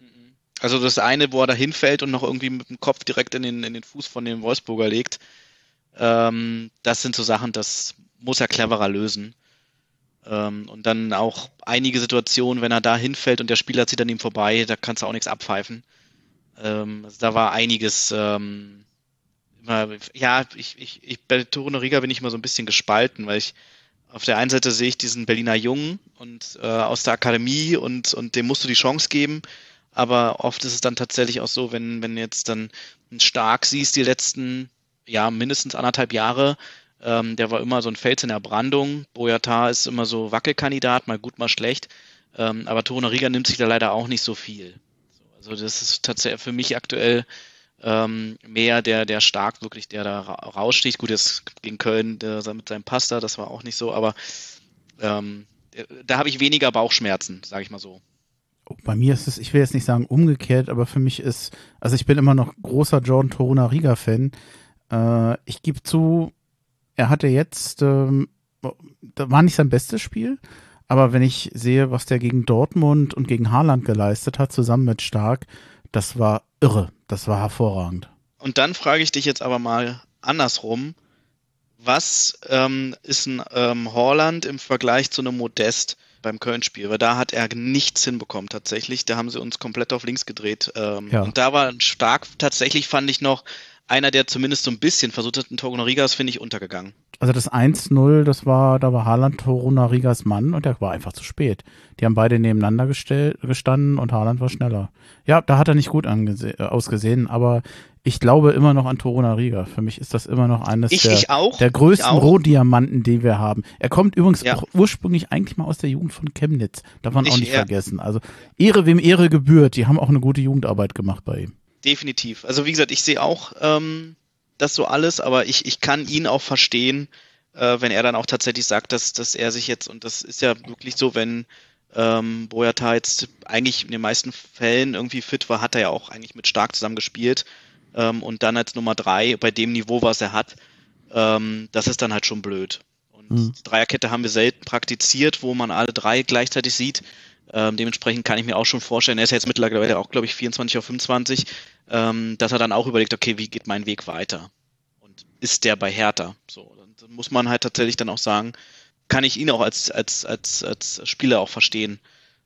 mhm. Also das eine, wo er da hinfällt und noch irgendwie mit dem Kopf direkt in den, in den Fuß von dem Wolfsburger legt, ähm, das sind so Sachen, das muss er cleverer lösen. Ähm, und dann auch einige Situationen, wenn er da hinfällt und der Spieler zieht an ihm vorbei, da kannst du auch nichts abpfeifen. Ähm, also da war einiges, ähm, ja, ich, ich, ich, bei Torino Riga bin ich immer so ein bisschen gespalten, weil ich auf der einen Seite sehe ich diesen Berliner Jungen und äh, aus der Akademie und, und dem musst du die Chance geben. Aber oft ist es dann tatsächlich auch so, wenn, wenn jetzt dann ein Stark siehst, die letzten, ja, mindestens anderthalb Jahre, ähm, der war immer so ein Fels in der Brandung. Boyata ist immer so Wackelkandidat, mal gut, mal schlecht. Ähm, aber Riga nimmt sich da leider auch nicht so viel. Also das ist tatsächlich für mich aktuell ähm, mehr der, der stark wirklich, der da raussticht. Gut, jetzt gegen Köln der, mit seinem Pasta, das war auch nicht so, aber ähm, da habe ich weniger Bauchschmerzen, sage ich mal so. Bei mir ist es, ich will jetzt nicht sagen umgekehrt, aber für mich ist, also ich bin immer noch großer Jordan Toruna Riga Fan. Äh, ich gebe zu, er hatte jetzt, ähm, da war nicht sein bestes Spiel, Aber wenn ich sehe, was der gegen Dortmund und gegen Haaland geleistet hat, zusammen mit Stark, das war irre. Das war hervorragend. Und dann frage ich dich jetzt aber mal andersrum. Was ähm, ist ein ähm, Holland im Vergleich zu einem Modest beim Köln-Spiel? Weil da hat er nichts hinbekommen tatsächlich. Da haben sie uns komplett auf links gedreht. Ähm, Ja. Und da war stark tatsächlich, fand ich noch, einer, der zumindest so ein bisschen versucht hat, ein Torunarigas, finde ich, untergegangen. Also das 1-0, das war, da war Haaland Toruna Rigas Mann und der war einfach zu spät. Die haben beide nebeneinander gestell, gestanden und Haaland war schneller. Ja, da hat er nicht gut äh, ausgesehen, aber ich glaube immer noch an Toruna Riga. Für mich ist das immer noch eines Ich, der, ich auch. der größten auch. Rohdiamanten, die wir haben. Er kommt übrigens Ja. auch ursprünglich eigentlich mal aus der Jugend von Chemnitz. Darf man auch Ich- nicht ja. vergessen. Also Ehre wem Ehre gebührt. Die haben auch eine gute Jugendarbeit gemacht bei ihm. Definitiv. Also wie gesagt, ich sehe auch ähm, das so alles, aber ich, ich kann ihn auch verstehen, äh, wenn er dann auch tatsächlich sagt, dass, dass er sich jetzt, und das ist ja wirklich so, wenn ähm, Boyata jetzt eigentlich in den meisten Fällen irgendwie fit war, hat er ja auch eigentlich mit Stark zusammen gespielt ähm, und dann als Nummer drei bei dem Niveau, was er hat, ähm, das ist dann halt schon blöd. Und Mhm. Dreierkette haben wir selten praktiziert, wo man alle drei gleichzeitig sieht. Ähm, dementsprechend kann ich mir auch schon vorstellen, er ist ja jetzt mittlerweile auch, glaube ich, 24 auf 25, ähm, dass er dann auch überlegt, okay, wie geht mein Weg weiter? Und ist der bei Hertha? So, dann muss man halt tatsächlich dann auch sagen, kann ich ihn auch als, als, als, als Spieler auch verstehen,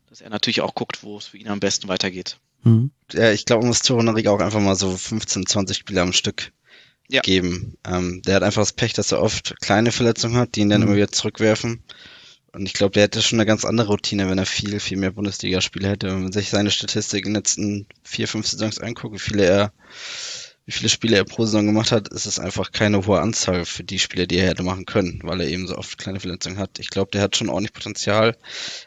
dass er natürlich auch guckt, wo es für ihn am besten weitergeht. Mhm. Ja, ich glaube, man muss Torunariga auch einfach mal so 15, 20 Spiele am Stück Ja. geben. Ähm, der hat einfach das Pech, dass er oft kleine Verletzungen hat, die ihn dann Mhm. immer wieder zurückwerfen. Und ich glaube, der hätte schon eine ganz andere Routine, wenn er viel, viel mehr Bundesligaspiele hätte. Wenn man sich seine Statistik in den letzten vier, fünf Saisons anguckt, wie viele er, wie viele Spiele er pro Saison gemacht hat, ist es einfach keine hohe Anzahl für die Spiele, die er hätte machen können, weil er eben so oft kleine Verletzungen hat. Ich glaube, der hat schon ordentlich Potenzial,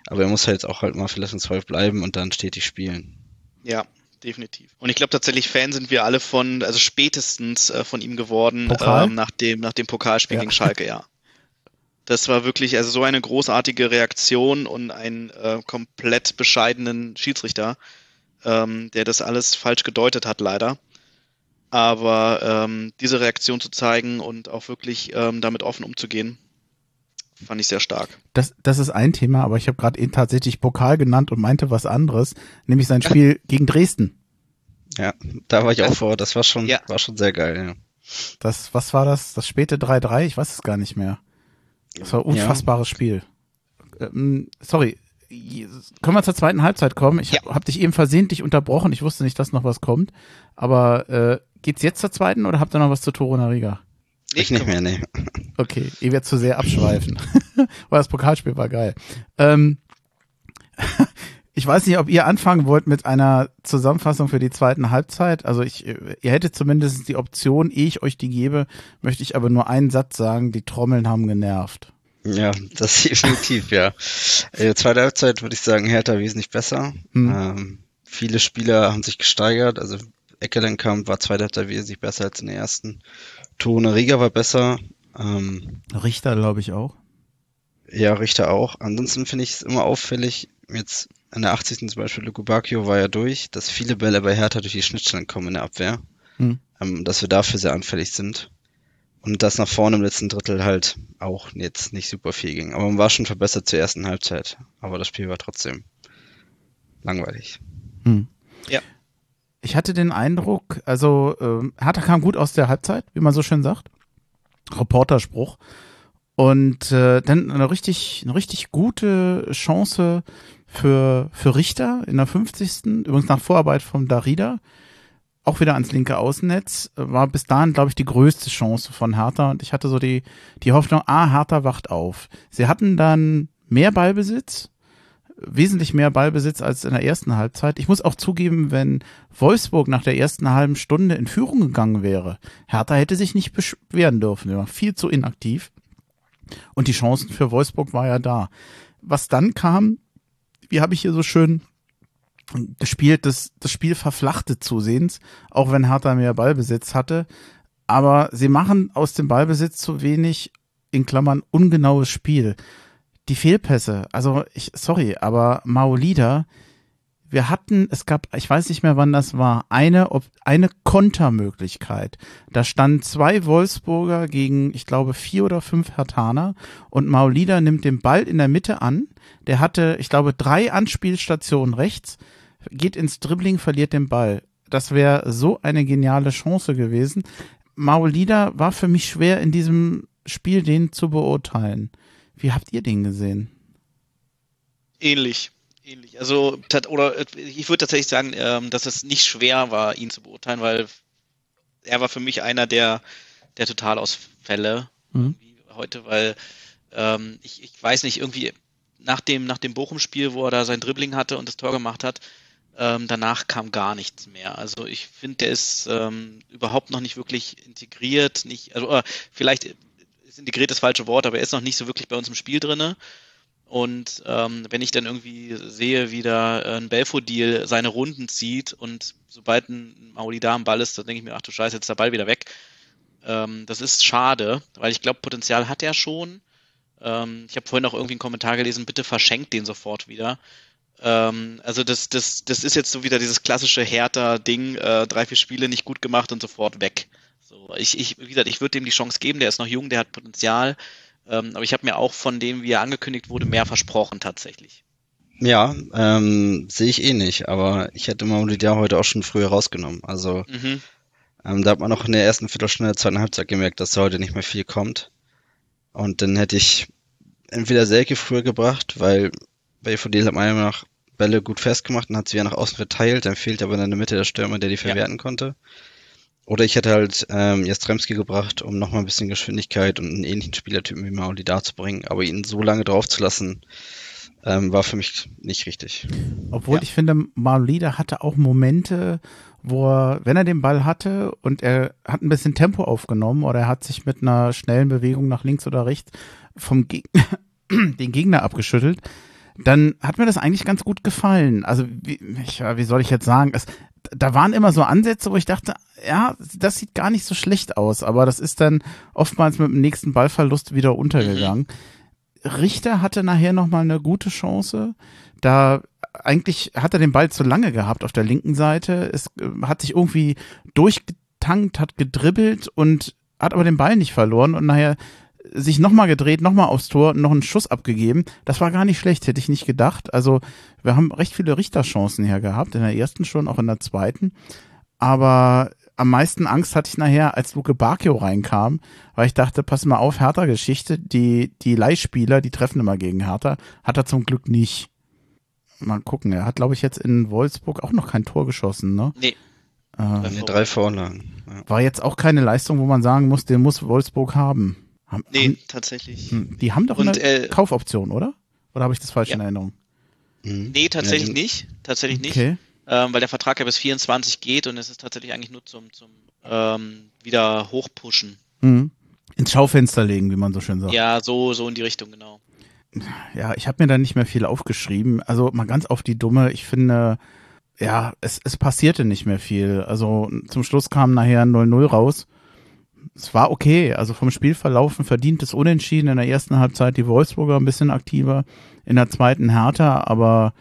aber er muss halt auch halt mal verletzungsfrei bleiben und dann stetig spielen. Ja, definitiv. Und ich glaube tatsächlich Fan sind wir alle von, also spätestens äh, von ihm geworden, ähm, nach dem, nach dem Pokalspiel Ja. gegen Schalke, ja. Das war wirklich also so eine großartige Reaktion und einen äh, komplett bescheidenen Schiedsrichter, ähm, der das alles falsch gedeutet hat, leider. Aber ähm, diese Reaktion zu zeigen und auch wirklich ähm, damit offen umzugehen, fand ich sehr stark. Das, das ist ein Thema, aber ich habe gerade eben tatsächlich Pokal genannt und meinte was anderes, nämlich sein Spiel gegen Dresden. Ja, da war ich auch vor. Das war schon, Ja. war schon sehr geil. Ja. Das, was war das? Das späte 3-3? Ich weiß es gar nicht mehr. Das war ein Ja. unfassbares Spiel. Ähm, sorry. Können wir zur zweiten Halbzeit kommen? Ich Ja. habe dich eben versehentlich unterbrochen. Ich wusste nicht, dass noch was kommt. Aber äh, geht's jetzt zur zweiten oder habt ihr noch was zu Toro Nariga? Ich nicht mehr, nee. [LAUGHS] Okay, ihr werdet zu sehr abschweifen. [LAUGHS] Weil das Pokalspiel war geil. Ähm, [LAUGHS] ich weiß nicht, ob ihr anfangen wollt mit einer Zusammenfassung für die zweiten Halbzeit. Also ich, ihr hättet zumindest die Option, ehe ich euch die gebe, möchte ich aber nur einen Satz sagen, die Trommeln haben genervt. Ja, das [LAUGHS] definitiv, ja. Äh, zweite Halbzeit würde ich sagen, Hertha wesentlich besser. Hm. Ähm, viele Spieler haben sich gesteigert. Also Eckelenkamp war zweite Halbzeit wesentlich besser als in der ersten. Tone Riga war besser. Ähm, Richter, glaube ich, auch. ja, Richter auch. Ansonsten finde ich es immer auffällig, jetzt in der 80. zum Beispiel Luko Bacchio war ja durch, dass viele Bälle bei Hertha durch die Schnittstellen kommen in der Abwehr. Hm. Ähm, dass wir dafür sehr anfällig sind. Und dass nach vorne im letzten Drittel halt auch jetzt nicht super viel ging. Aber man war schon verbessert zur ersten Halbzeit. Aber das Spiel war trotzdem langweilig. Hm. Ja. Ich hatte den Eindruck, also ähm, Hertha kam gut aus der Halbzeit, wie man so schön sagt. Reporterspruch. Und äh, dann eine richtig, eine richtig gute Chance für, für Richter in der 50. Übrigens nach Vorarbeit vom Darida. Auch wieder ans linke Außennetz. War bis dahin, glaube ich, die größte Chance von Hertha. Und ich hatte so die, die Hoffnung, ah, Hertha wacht auf. Sie hatten dann mehr Ballbesitz, wesentlich mehr Ballbesitz als in der ersten Halbzeit. Ich muss auch zugeben, wenn Wolfsburg nach der ersten halben Stunde in Führung gegangen wäre, Hertha hätte sich nicht beschweren dürfen. Er war viel zu inaktiv. Und die Chancen für Wolfsburg war ja da. Was dann kam, wie habe ich hier so schön gespielt, das, das Spiel verflachte zusehends, auch wenn Hertha mehr Ballbesitz hatte. Aber sie machen aus dem Ballbesitz zu wenig, in Klammern, ungenaues Spiel. Die Fehlpässe, also ich, sorry, aber Maolida, wir hatten, es gab, ich weiß nicht mehr wann das war, eine, ob, eine Kontermöglichkeit. Da standen zwei Wolfsburger gegen, ich glaube, vier oder fünf Hertaner und Maolida nimmt den Ball in der Mitte an, der hatte, ich glaube, drei Anspielstationen rechts, geht ins Dribbling, verliert den Ball. Das wäre so eine geniale Chance gewesen. Maolida war für mich schwer in diesem Spiel, den zu beurteilen. Wie habt ihr den gesehen? Ähnlich. Ähnlich. Also, oder ich würde tatsächlich sagen, ähm, dass es nicht schwer war, ihn zu beurteilen, weil er war für mich einer der, der Totalausfälle mhm. heute, weil ähm, ich, ich weiß nicht, irgendwie nach dem, nach dem Bochum-Spiel, wo er da sein Dribbling hatte und das Tor gemacht hat, ähm, danach kam gar nichts mehr. Also ich finde, der ist ähm, überhaupt noch nicht wirklich integriert, nicht, also vielleicht ist integriert das falsche Wort, aber er ist noch nicht so wirklich bei uns im Spiel drinne. Und ähm, wenn ich dann irgendwie sehe, wie da ein Belfodil seine Runden zieht und sobald ein Mauli da am Ball ist, dann denke ich mir, ach du Scheiße, jetzt ist der Ball wieder weg. Ähm, das ist schade, weil ich glaube, Potenzial hat er schon. Ähm, ich habe vorhin auch irgendwie einen Kommentar gelesen, bitte verschenkt den sofort wieder. Ähm, also das, das, das ist jetzt so wieder dieses klassische Hertha-Ding, äh, drei, vier Spiele nicht gut gemacht und sofort weg. So, ich, ich, wie gesagt, ich würde dem die Chance geben, der ist noch jung, der hat Potenzial. Ähm, aber ich habe mir auch von dem, wie er angekündigt wurde, mehr versprochen tatsächlich. Ja, ähm, sehe ich eh nicht, aber ich hätte Maulida heute auch schon früher rausgenommen. Also mhm. ähm, da hat man auch in der ersten Viertelstunde der zweiten Halbzeit gemerkt, dass heute nicht mehr viel kommt. Und dann hätte ich entweder Selke früher gebracht, weil Belfodil hat meiner Meinung nach Bälle gut festgemacht und hat sie ja nach außen verteilt, dann fehlt aber in der Mitte der Stürmer, der die verwerten ja. konnte. Oder ich hätte halt ähm, Jastremski gebracht, um nochmal ein bisschen Geschwindigkeit und einen ähnlichen Spielertypen wie Mauli da zu bringen. Aber ihn so lange drauf zu lassen, ähm, war für mich nicht richtig. Obwohl ja. ich finde, Maulida hatte auch Momente, wo er, wenn er den Ball hatte und er hat ein bisschen Tempo aufgenommen oder er hat sich mit einer schnellen Bewegung nach links oder rechts vom Gegner, [CLEARS THROAT] den Gegner abgeschüttelt, dann hat mir das eigentlich ganz gut gefallen. Also wie, ich, wie soll ich jetzt sagen? Es, da waren immer so Ansätze, wo ich dachte, ja, das sieht gar nicht so schlecht aus, aber das ist dann oftmals mit dem nächsten Ballverlust wieder untergegangen. Mhm. Richter hatte nachher nochmal eine gute Chance. Da eigentlich hat er den Ball zu lange gehabt auf der linken Seite. Es äh, hat sich irgendwie durchgetankt, hat gedribbelt und hat aber den Ball nicht verloren und nachher sich nochmal gedreht, nochmal aufs Tor, noch einen Schuss abgegeben. Das war gar nicht schlecht, hätte ich nicht gedacht. Also wir haben recht viele Richterchancen hier gehabt, in der ersten schon, auch in der zweiten. Aber am meisten Angst hatte ich nachher, als Luke Bacchio reinkam, weil ich dachte, pass mal auf, Hertha-Geschichte, die, die Leihspieler, die treffen immer gegen Hertha, hat er zum Glück nicht. Mal gucken, er hat, glaube ich, jetzt in Wolfsburg auch noch kein Tor geschossen, ne? Nee. Äh, nee, drei Vorlagen. Ja. War jetzt auch keine Leistung, wo man sagen muss, den muss Wolfsburg haben. Haben, nee, haben, tatsächlich. Hm, die haben doch Und, eine äh, Kaufoption, oder? Oder habe ich das falsch ja. in Erinnerung? Mhm. Nee, tatsächlich ja, nicht. Tatsächlich nicht. Okay. Ähm, weil der Vertrag ja bis 24 geht und es ist tatsächlich eigentlich nur zum, zum ähm, wieder hochpushen. Mhm. Ins Schaufenster legen, wie man so schön sagt. Ja, so, so in die Richtung, genau. Ja, ich habe mir da nicht mehr viel aufgeschrieben. Also mal ganz auf die Dumme, ich finde, ja, es, es passierte nicht mehr viel. Also zum Schluss kam nachher 0-0 raus es war okay. Also vom Spielverlaufen verdientes Unentschieden. In der ersten Halbzeit die Wolfsburger ein bisschen aktiver, in der zweiten härter, aber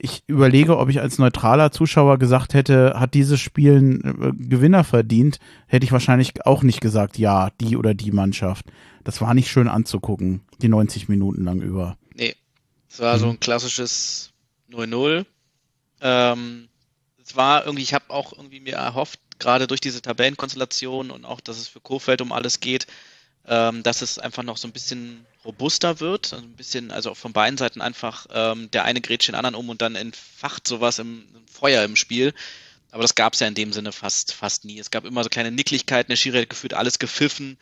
ich überlege, ob ich als neutraler Zuschauer gesagt hätte, hat dieses Spiel einen äh, Gewinner verdient, hätte ich wahrscheinlich auch nicht gesagt, ja, die oder die Mannschaft. Das war nicht schön anzugucken, die 90 Minuten lang über. Nee, es war mhm. so ein klassisches 0-0. Ähm, es war irgendwie, ich habe auch irgendwie mir erhofft, gerade durch diese Tabellenkonstellation und auch, dass es für Kofeld um alles geht, ähm, dass es einfach noch so ein bisschen robuster wird, also ein bisschen, also von beiden Seiten einfach ähm, der eine grätscht den anderen um und dann entfacht sowas im, im Feuer im Spiel. Aber das gab es ja in dem Sinne fast, fast nie. Es gab immer so kleine Nicklichkeiten, der Schiri hat gefühlt alles gepfiffen,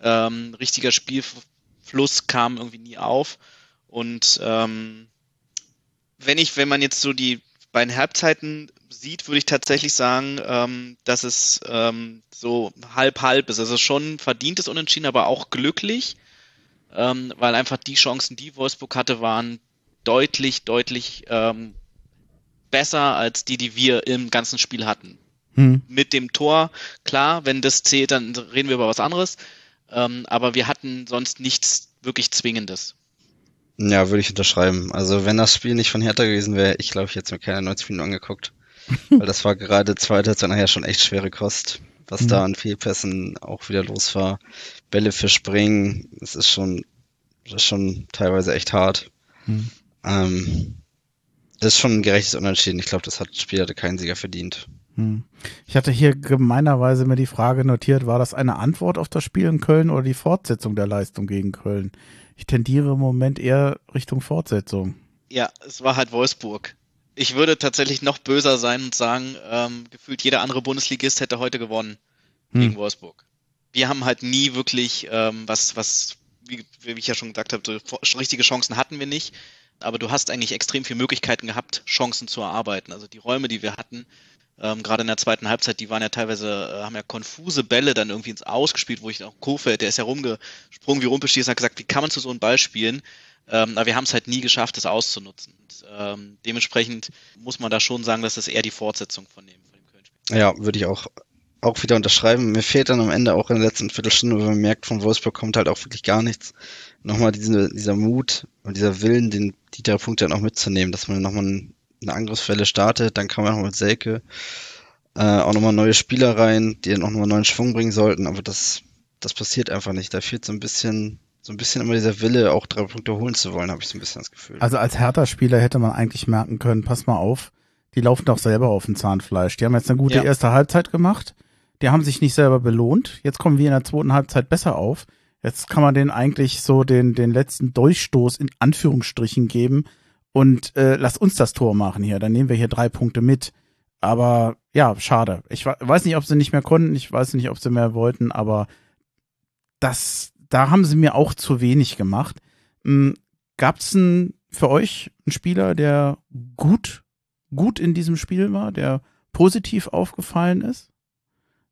ähm, richtiger Spielfluss kam irgendwie nie auf. Und ähm, wenn ich, wenn man jetzt so die bei den Halbzeiten sieht, würde ich tatsächlich sagen, ähm, dass es ähm, so halb-halb ist. Also schon verdientes Unentschieden, aber auch glücklich, ähm, weil einfach die Chancen, die Wolfsburg hatte, waren deutlich, deutlich ähm, besser als die, die wir im ganzen Spiel hatten. Hm. Mit dem Tor, klar, wenn das zählt, dann reden wir über was anderes. Ähm, aber wir hatten sonst nichts wirklich Zwingendes. Ja, würde ich unterschreiben. Also wenn das Spiel nicht von Hertha gewesen wäre, ich glaube, ich hätte mir keine 90 Minuten angeguckt. [LAUGHS] Weil das war gerade zweite Halbzeit nachher schon echt schwere Kost. Was mhm. da an Fehlpässen auch wieder los war. Bälle für Springen, das ist schon, das ist schon teilweise echt hart. Mhm. Ähm, das ist schon ein gerechtes Unentschieden. Ich glaube, das hat Spiel hatte keinen Sieger verdient. Hm. Ich hatte hier gemeinerweise mir die Frage notiert, war das eine Antwort auf das Spiel in Köln oder die Fortsetzung der Leistung gegen Köln? Ich tendiere im Moment eher Richtung Fortsetzung. Ja, es war halt Wolfsburg. Ich würde tatsächlich noch böser sein und sagen, ähm, gefühlt jeder andere Bundesligist hätte heute gewonnen hm. gegen Wolfsburg. Wir haben halt nie wirklich ähm, was, was, wie, wie ich ja schon gesagt habe, so richtige Chancen hatten wir nicht. Aber du hast eigentlich extrem viele Möglichkeiten gehabt, Chancen zu erarbeiten. Also die Räume, die wir hatten, ähm, gerade in der zweiten Halbzeit, die waren ja teilweise, äh, haben ja konfuse Bälle dann irgendwie ins Ausgespielt, wo ich auch Kofeld, der ist ja rumgesprungen wie Rumpelstilzchen, hat gesagt, wie kann man zu so einem Ball spielen? Ähm, aber wir haben es halt nie geschafft, das auszunutzen. Und, ähm, dementsprechend muss man da schon sagen, dass das eher die Fortsetzung von dem, von dem Köln-Spiel Ja, würde ich auch, auch wieder unterschreiben. Mir fehlt dann am Ende auch in der letzten Viertelstunde, wenn man merkt, von Wolfsburg kommt halt auch wirklich gar nichts. Nochmal diese, dieser Mut und dieser Willen, den, die drei Punkte dann auch mitzunehmen, dass man nochmal eine Angriffswelle startet, dann kann man noch mit Selke äh, auch nochmal neue Spieler rein, die dann auch nochmal neuen Schwung bringen sollten, aber das, das passiert einfach nicht. Da fehlt so ein bisschen, so ein bisschen immer dieser Wille, auch drei Punkte holen zu wollen, habe ich so ein bisschen das Gefühl. Also als Hertha-Spieler hätte man eigentlich merken können, pass mal auf, die laufen doch selber auf dem Zahnfleisch. Die haben jetzt eine gute ja. erste Halbzeit gemacht, die haben sich nicht selber belohnt. Jetzt kommen wir in der zweiten Halbzeit besser auf. Jetzt kann man denen eigentlich so den, den letzten Durchstoß in Anführungsstrichen geben, und äh, lass uns das Tor machen hier, dann nehmen wir hier drei Punkte mit. Aber ja, schade. Ich weiß nicht, ob sie nicht mehr konnten, ich weiß nicht, ob sie mehr wollten, aber das, da haben sie mir auch zu wenig gemacht. Hm, Gab es für euch einen Spieler, der gut, gut in diesem Spiel war, der positiv aufgefallen ist?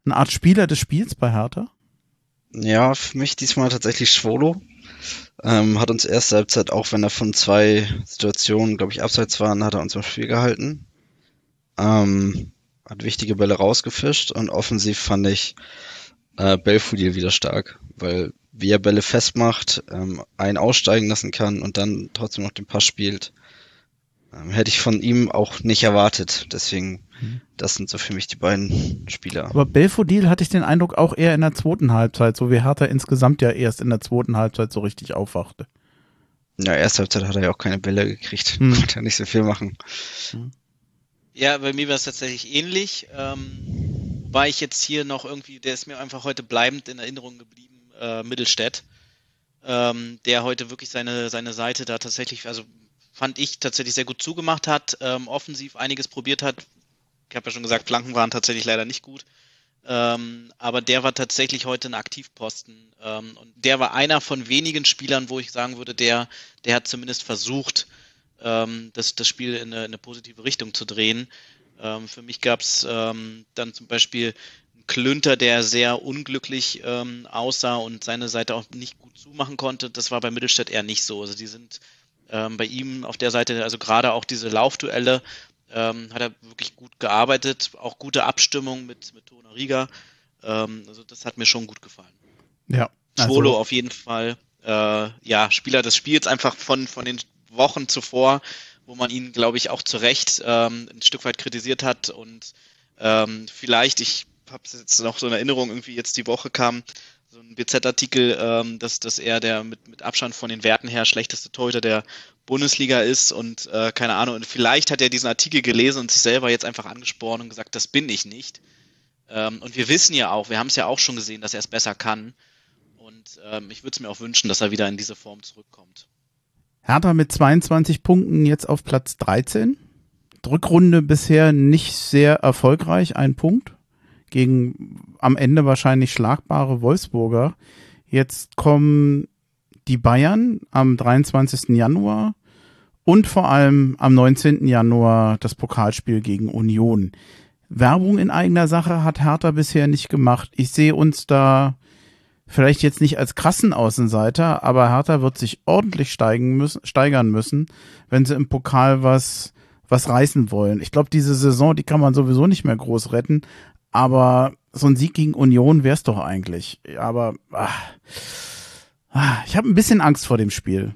Eine Art Spieler des Spiels bei Hertha? Ja, für mich diesmal tatsächlich Schwolo. Ähm, hat uns erste Halbzeit, auch wenn er von zwei Situationen, glaube ich, abseits waren, hat er uns im Spiel gehalten. Ähm, hat wichtige Bälle rausgefischt und offensiv fand ich äh, Belfodil wieder stark, weil wie er Bälle festmacht, ähm, einen aussteigen lassen kann und dann trotzdem noch den Pass spielt. Ähm, hätte ich von ihm auch nicht erwartet. Deswegen. Das sind so für mich die beiden Spieler. Aber Belfodil hatte ich den Eindruck auch eher in der zweiten Halbzeit, so wie Hertha insgesamt ja erst in der zweiten Halbzeit so richtig aufwachte. Ja, erste Halbzeit hat er ja auch keine Bälle gekriegt. Hm. Konnte ja nicht so viel machen. Hm. Ja, bei mir war es tatsächlich ähnlich. Ähm, war ich jetzt hier noch irgendwie, der ist mir einfach heute bleibend in Erinnerung geblieben, äh, Mittelstädt. Ähm, der heute wirklich seine, seine Seite da tatsächlich, also fand ich, tatsächlich sehr gut zugemacht hat, ähm, offensiv einiges probiert hat. Ich habe ja schon gesagt, Flanken waren tatsächlich leider nicht gut. Ähm, aber der war tatsächlich heute ein Aktivposten. Ähm, und der war einer von wenigen Spielern, wo ich sagen würde, der, der hat zumindest versucht, ähm, das, das Spiel in eine, in eine positive Richtung zu drehen. Ähm, für mich gab es ähm, dann zum Beispiel einen Klünter, der sehr unglücklich ähm, aussah und seine Seite auch nicht gut zumachen konnte. Das war bei Mittelstädt eher nicht so. Also die sind ähm, bei ihm auf der Seite, also gerade auch diese Laufduelle, ähm, hat er wirklich gut gearbeitet, auch gute Abstimmung mit, mit Tona Riga. Ähm, also das hat mir schon gut gefallen. Ja. Also Schwolo auf jeden Fall, äh, ja, Spieler des Spiels einfach von, von den Wochen zuvor, wo man ihn, glaube ich, auch zu Recht ähm, ein Stück weit kritisiert hat und ähm, vielleicht, ich habe es jetzt noch so in Erinnerung, irgendwie jetzt die Woche kam, so ein BZ-Artikel, ähm, dass, dass er der mit, mit Abstand von den Werten her schlechteste Torhüter der Bundesliga ist und äh, keine Ahnung, und vielleicht hat er diesen Artikel gelesen und sich selber jetzt einfach angesprochen und gesagt, das bin ich nicht. Ähm, und wir wissen ja auch, wir haben es ja auch schon gesehen, dass er es besser kann. Und ähm, ich würde es mir auch wünschen, dass er wieder in diese Form zurückkommt. Hertha mit 22 Punkten jetzt auf Platz 13. Rückrunde bisher nicht sehr erfolgreich, ein Punkt gegen am Ende wahrscheinlich schlagbare Wolfsburger. Jetzt kommen die Bayern am 23. Januar und vor allem am 19. Januar das Pokalspiel gegen Union. Werbung in eigener Sache hat Hertha bisher nicht gemacht. Ich sehe uns da vielleicht jetzt nicht als krassen Außenseiter, aber Hertha wird sich ordentlich steigen müssen, steigern müssen, wenn sie im Pokal was was reißen wollen. Ich glaube, diese Saison, die kann man sowieso nicht mehr groß retten, aber so ein Sieg gegen Union wäre es doch eigentlich. Aber ach, ach, ich habe ein bisschen Angst vor dem Spiel.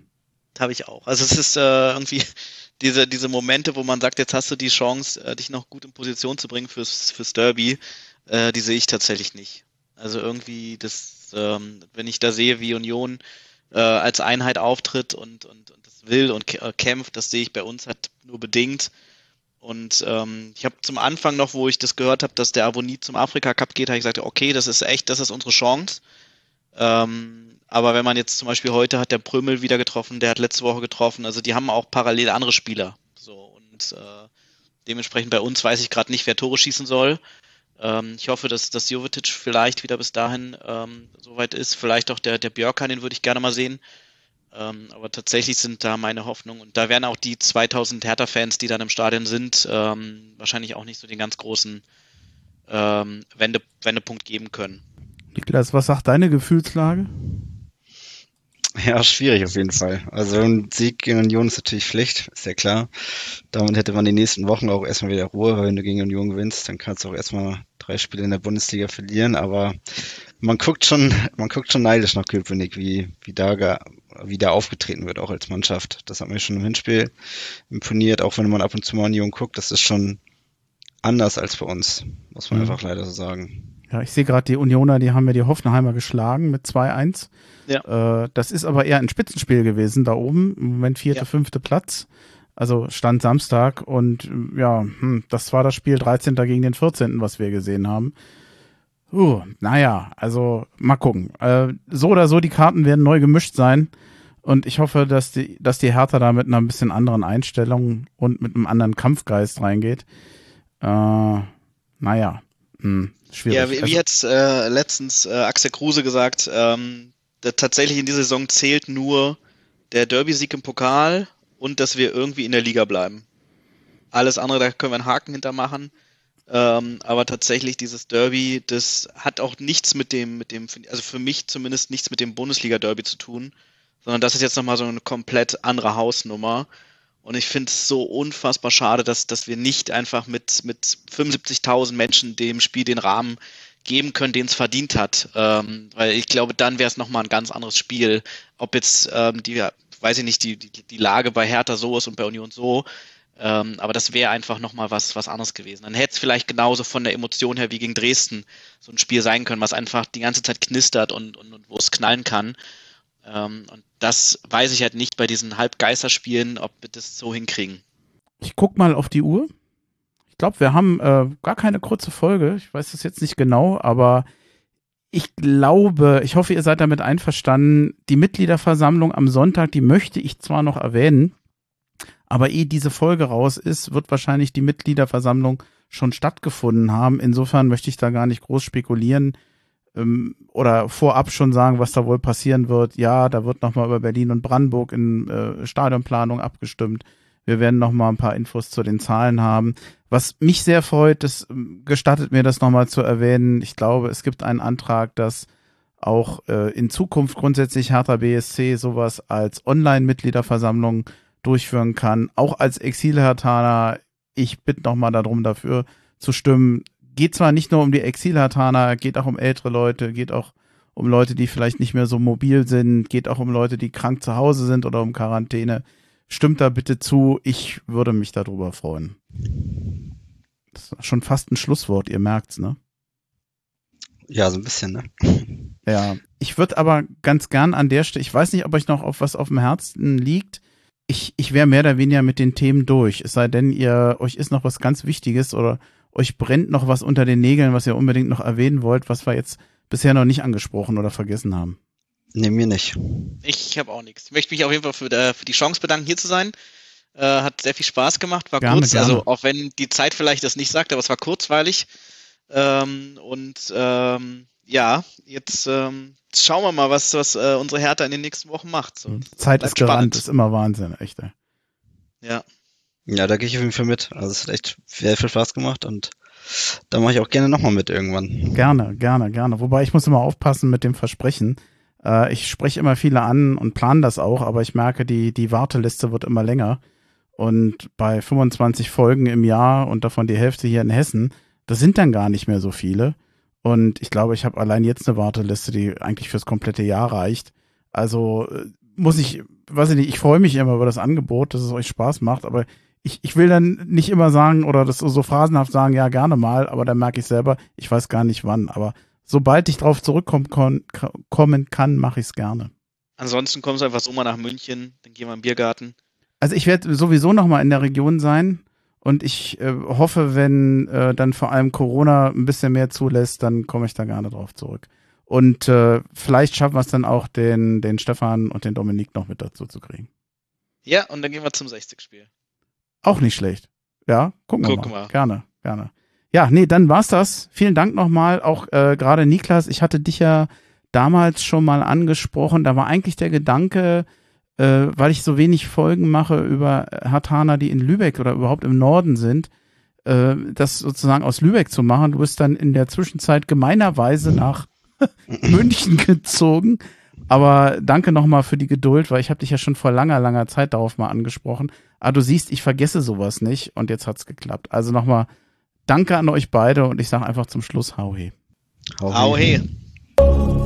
Habe ich auch. Also es ist äh, irgendwie [LAUGHS] diese, diese Momente, wo man sagt, jetzt hast du die Chance, äh, dich noch gut in Position zu bringen fürs, fürs Derby, äh, die sehe ich tatsächlich nicht. Also irgendwie, das, ähm, wenn ich da sehe, wie Union äh, als Einheit auftritt und, und, und das will und äh, kämpft, das sehe ich bei uns halt nur bedingt. Und ähm, ich habe zum Anfang noch, wo ich das gehört habe, dass der Abonnie zum Afrika Cup geht, habe ich gesagt, okay, das ist echt, das ist unsere Chance. Ähm, aber wenn man jetzt zum Beispiel heute hat der Prömel wieder getroffen, der hat letzte Woche getroffen, also die haben auch parallel andere Spieler. So und äh, dementsprechend bei uns weiß ich gerade nicht, wer Tore schießen soll. Ähm, ich hoffe, dass, dass Jovetic vielleicht wieder bis dahin ähm, soweit ist. Vielleicht auch der, der Björkan, den würde ich gerne mal sehen. Ähm, aber tatsächlich sind da meine Hoffnungen. Und da werden auch die 2000 Hertha-Fans, die dann im Stadion sind, ähm, wahrscheinlich auch nicht so den ganz großen ähm, Wende, Wendepunkt geben können. Niklas, was sagt deine Gefühlslage? Ja, schwierig auf jeden Fall. Also ein Sieg gegen Union ist natürlich Pflicht, ist ja klar. Damit hätte man die nächsten Wochen auch erstmal wieder Ruhe, weil wenn du gegen Union gewinnst, dann kannst du auch erstmal drei Spiele in der Bundesliga verlieren. Aber man guckt schon, man guckt schon neidisch nach Köpenick, wie, wie da, wie da aufgetreten wird, auch als Mannschaft. Das hat mir schon im Hinspiel imponiert, auch wenn man ab und zu mal Union guckt, das ist schon anders als bei uns, muss man mhm. einfach leider so sagen. Ja, ich sehe gerade die Unioner, die haben ja die Hoffenheimer geschlagen mit 2-1. Ja. Äh, das ist aber eher ein Spitzenspiel gewesen da oben. Im Moment vierte, ja. fünfte Platz. Also stand Samstag und ja, hm, das war das Spiel 13. gegen den 14., was wir gesehen haben. Uh, naja, also mal gucken. Äh, so oder so, die Karten werden neu gemischt sein. Und ich hoffe, dass die, dass die Hertha da mit einer ein bisschen anderen Einstellung und mit einem anderen Kampfgeist reingeht. Äh, naja, hm, schwierig. Ja, wie, wie also, jetzt äh, letztens äh, Axel Kruse gesagt, ähm, tatsächlich in dieser Saison zählt nur der Derby-Sieg im Pokal und dass wir irgendwie in der Liga bleiben. Alles andere, da können wir einen Haken hintermachen. Ähm, aber tatsächlich dieses Derby, das hat auch nichts mit dem, mit dem, also für mich zumindest nichts mit dem Bundesliga-Derby zu tun, sondern das ist jetzt nochmal so eine komplett andere Hausnummer. Und ich finde es so unfassbar schade, dass, dass wir nicht einfach mit, mit 75.000 Menschen dem Spiel den Rahmen geben können, den es verdient hat. Ähm, weil ich glaube, dann wäre es nochmal ein ganz anderes Spiel. Ob jetzt ähm, die, weiß ich nicht, die, die, die Lage bei Hertha so ist und bei Union so. Ähm, aber das wäre einfach nochmal was, was anderes gewesen. Dann hätte es vielleicht genauso von der Emotion her wie gegen Dresden so ein Spiel sein können, was einfach die ganze Zeit knistert und, und, und wo es knallen kann. Ähm, und das weiß ich halt nicht bei diesen Halbgeisterspielen, ob wir das so hinkriegen. Ich guck mal auf die Uhr. Ich glaube, wir haben äh, gar keine kurze Folge. Ich weiß das jetzt nicht genau, aber ich glaube, ich hoffe, ihr seid damit einverstanden. Die Mitgliederversammlung am Sonntag, die möchte ich zwar noch erwähnen, aber ehe diese Folge raus ist, wird wahrscheinlich die Mitgliederversammlung schon stattgefunden haben. Insofern möchte ich da gar nicht groß spekulieren ähm, oder vorab schon sagen, was da wohl passieren wird. Ja, da wird nochmal über Berlin und Brandenburg in äh, Stadionplanung abgestimmt. Wir werden nochmal ein paar Infos zu den Zahlen haben. Was mich sehr freut, das ähm, gestattet mir das nochmal zu erwähnen. Ich glaube, es gibt einen Antrag, dass auch äh, in Zukunft grundsätzlich Hertha BSC sowas als Online-Mitgliederversammlung durchführen kann. Auch als Exil-Hertaner, ich bitte nochmal darum, dafür zu stimmen, geht zwar nicht nur um die Exilhartaner, geht auch um ältere Leute, geht auch um Leute, die vielleicht nicht mehr so mobil sind, geht auch um Leute, die krank zu Hause sind oder um Quarantäne. Stimmt da bitte zu, ich würde mich darüber freuen. Das ist schon fast ein Schlusswort, ihr merkt's, ne? Ja, so ein bisschen, ne? Ja, ich würde aber ganz gern an der Stelle, ich weiß nicht, ob euch noch auf was auf dem Herzen liegt. Ich, ich wäre mehr oder weniger mit den Themen durch. Es sei denn, ihr, euch ist noch was ganz Wichtiges oder euch brennt noch was unter den Nägeln, was ihr unbedingt noch erwähnen wollt, was wir jetzt bisher noch nicht angesprochen oder vergessen haben? Nee, mir nicht. Ich habe auch nichts. Ich möchte mich auf jeden Fall für, äh, für die Chance bedanken, hier zu sein. Äh, hat sehr viel Spaß gemacht, war gerne, kurz, gerne. also auch wenn die Zeit vielleicht das nicht sagt, aber es war kurzweilig. Ähm, und ähm, ja, jetzt ähm, schauen wir mal, was, was äh, unsere Hertha in den nächsten Wochen macht. So, Zeit ist gerannt, ist immer Wahnsinn, echt. Ja. Ja, da gehe ich auf jeden Fall mit. Also es hat echt sehr viel Spaß gemacht und da mache ich auch gerne nochmal mit irgendwann. Gerne, gerne, gerne. Wobei ich muss immer aufpassen mit dem Versprechen. Äh, ich spreche immer viele an und plane das auch, aber ich merke, die, die Warteliste wird immer länger. Und bei 25 Folgen im Jahr und davon die Hälfte hier in Hessen, das sind dann gar nicht mehr so viele. Und ich glaube, ich habe allein jetzt eine Warteliste, die eigentlich fürs komplette Jahr reicht. Also äh, muss ich, weiß ich nicht, ich freue mich immer über das Angebot, dass es euch Spaß macht, aber ich, ich will dann nicht immer sagen oder das so phrasenhaft sagen, ja, gerne mal, aber dann merke ich selber, ich weiß gar nicht wann. Aber sobald ich drauf zurückkommen kann, mache ich es gerne. Ansonsten kommst du einfach so mal nach München, dann gehen wir im Biergarten. Also ich werde sowieso noch mal in der Region sein und ich äh, hoffe, wenn äh, dann vor allem Corona ein bisschen mehr zulässt, dann komme ich da gerne drauf zurück. Und äh, vielleicht schaffen wir es dann auch, den, den Stefan und den Dominik noch mit dazu zu kriegen. Ja, und dann gehen wir zum 60-Spiel. Auch nicht schlecht. Ja, gucken wir Gucken mal. wir. Gerne, gerne. Ja, nee, dann war's das. Vielen Dank nochmal. Auch äh, gerade Niklas, ich hatte dich ja damals schon mal angesprochen. Da war eigentlich der Gedanke, äh, weil ich so wenig Folgen mache über Hartaner, die in Lübeck oder überhaupt im Norden sind, äh, das sozusagen aus Lübeck zu machen. Du bist dann in der Zwischenzeit gemeinerweise nach [LAUGHS] München gezogen. Aber danke nochmal für die Geduld, weil ich habe dich ja schon vor langer, langer Zeit darauf mal angesprochen. Aber du siehst, ich vergesse sowas nicht und jetzt hat's geklappt. Also nochmal danke an euch beide und ich sage einfach zum Schluss Hau he. Hau Au he. hey.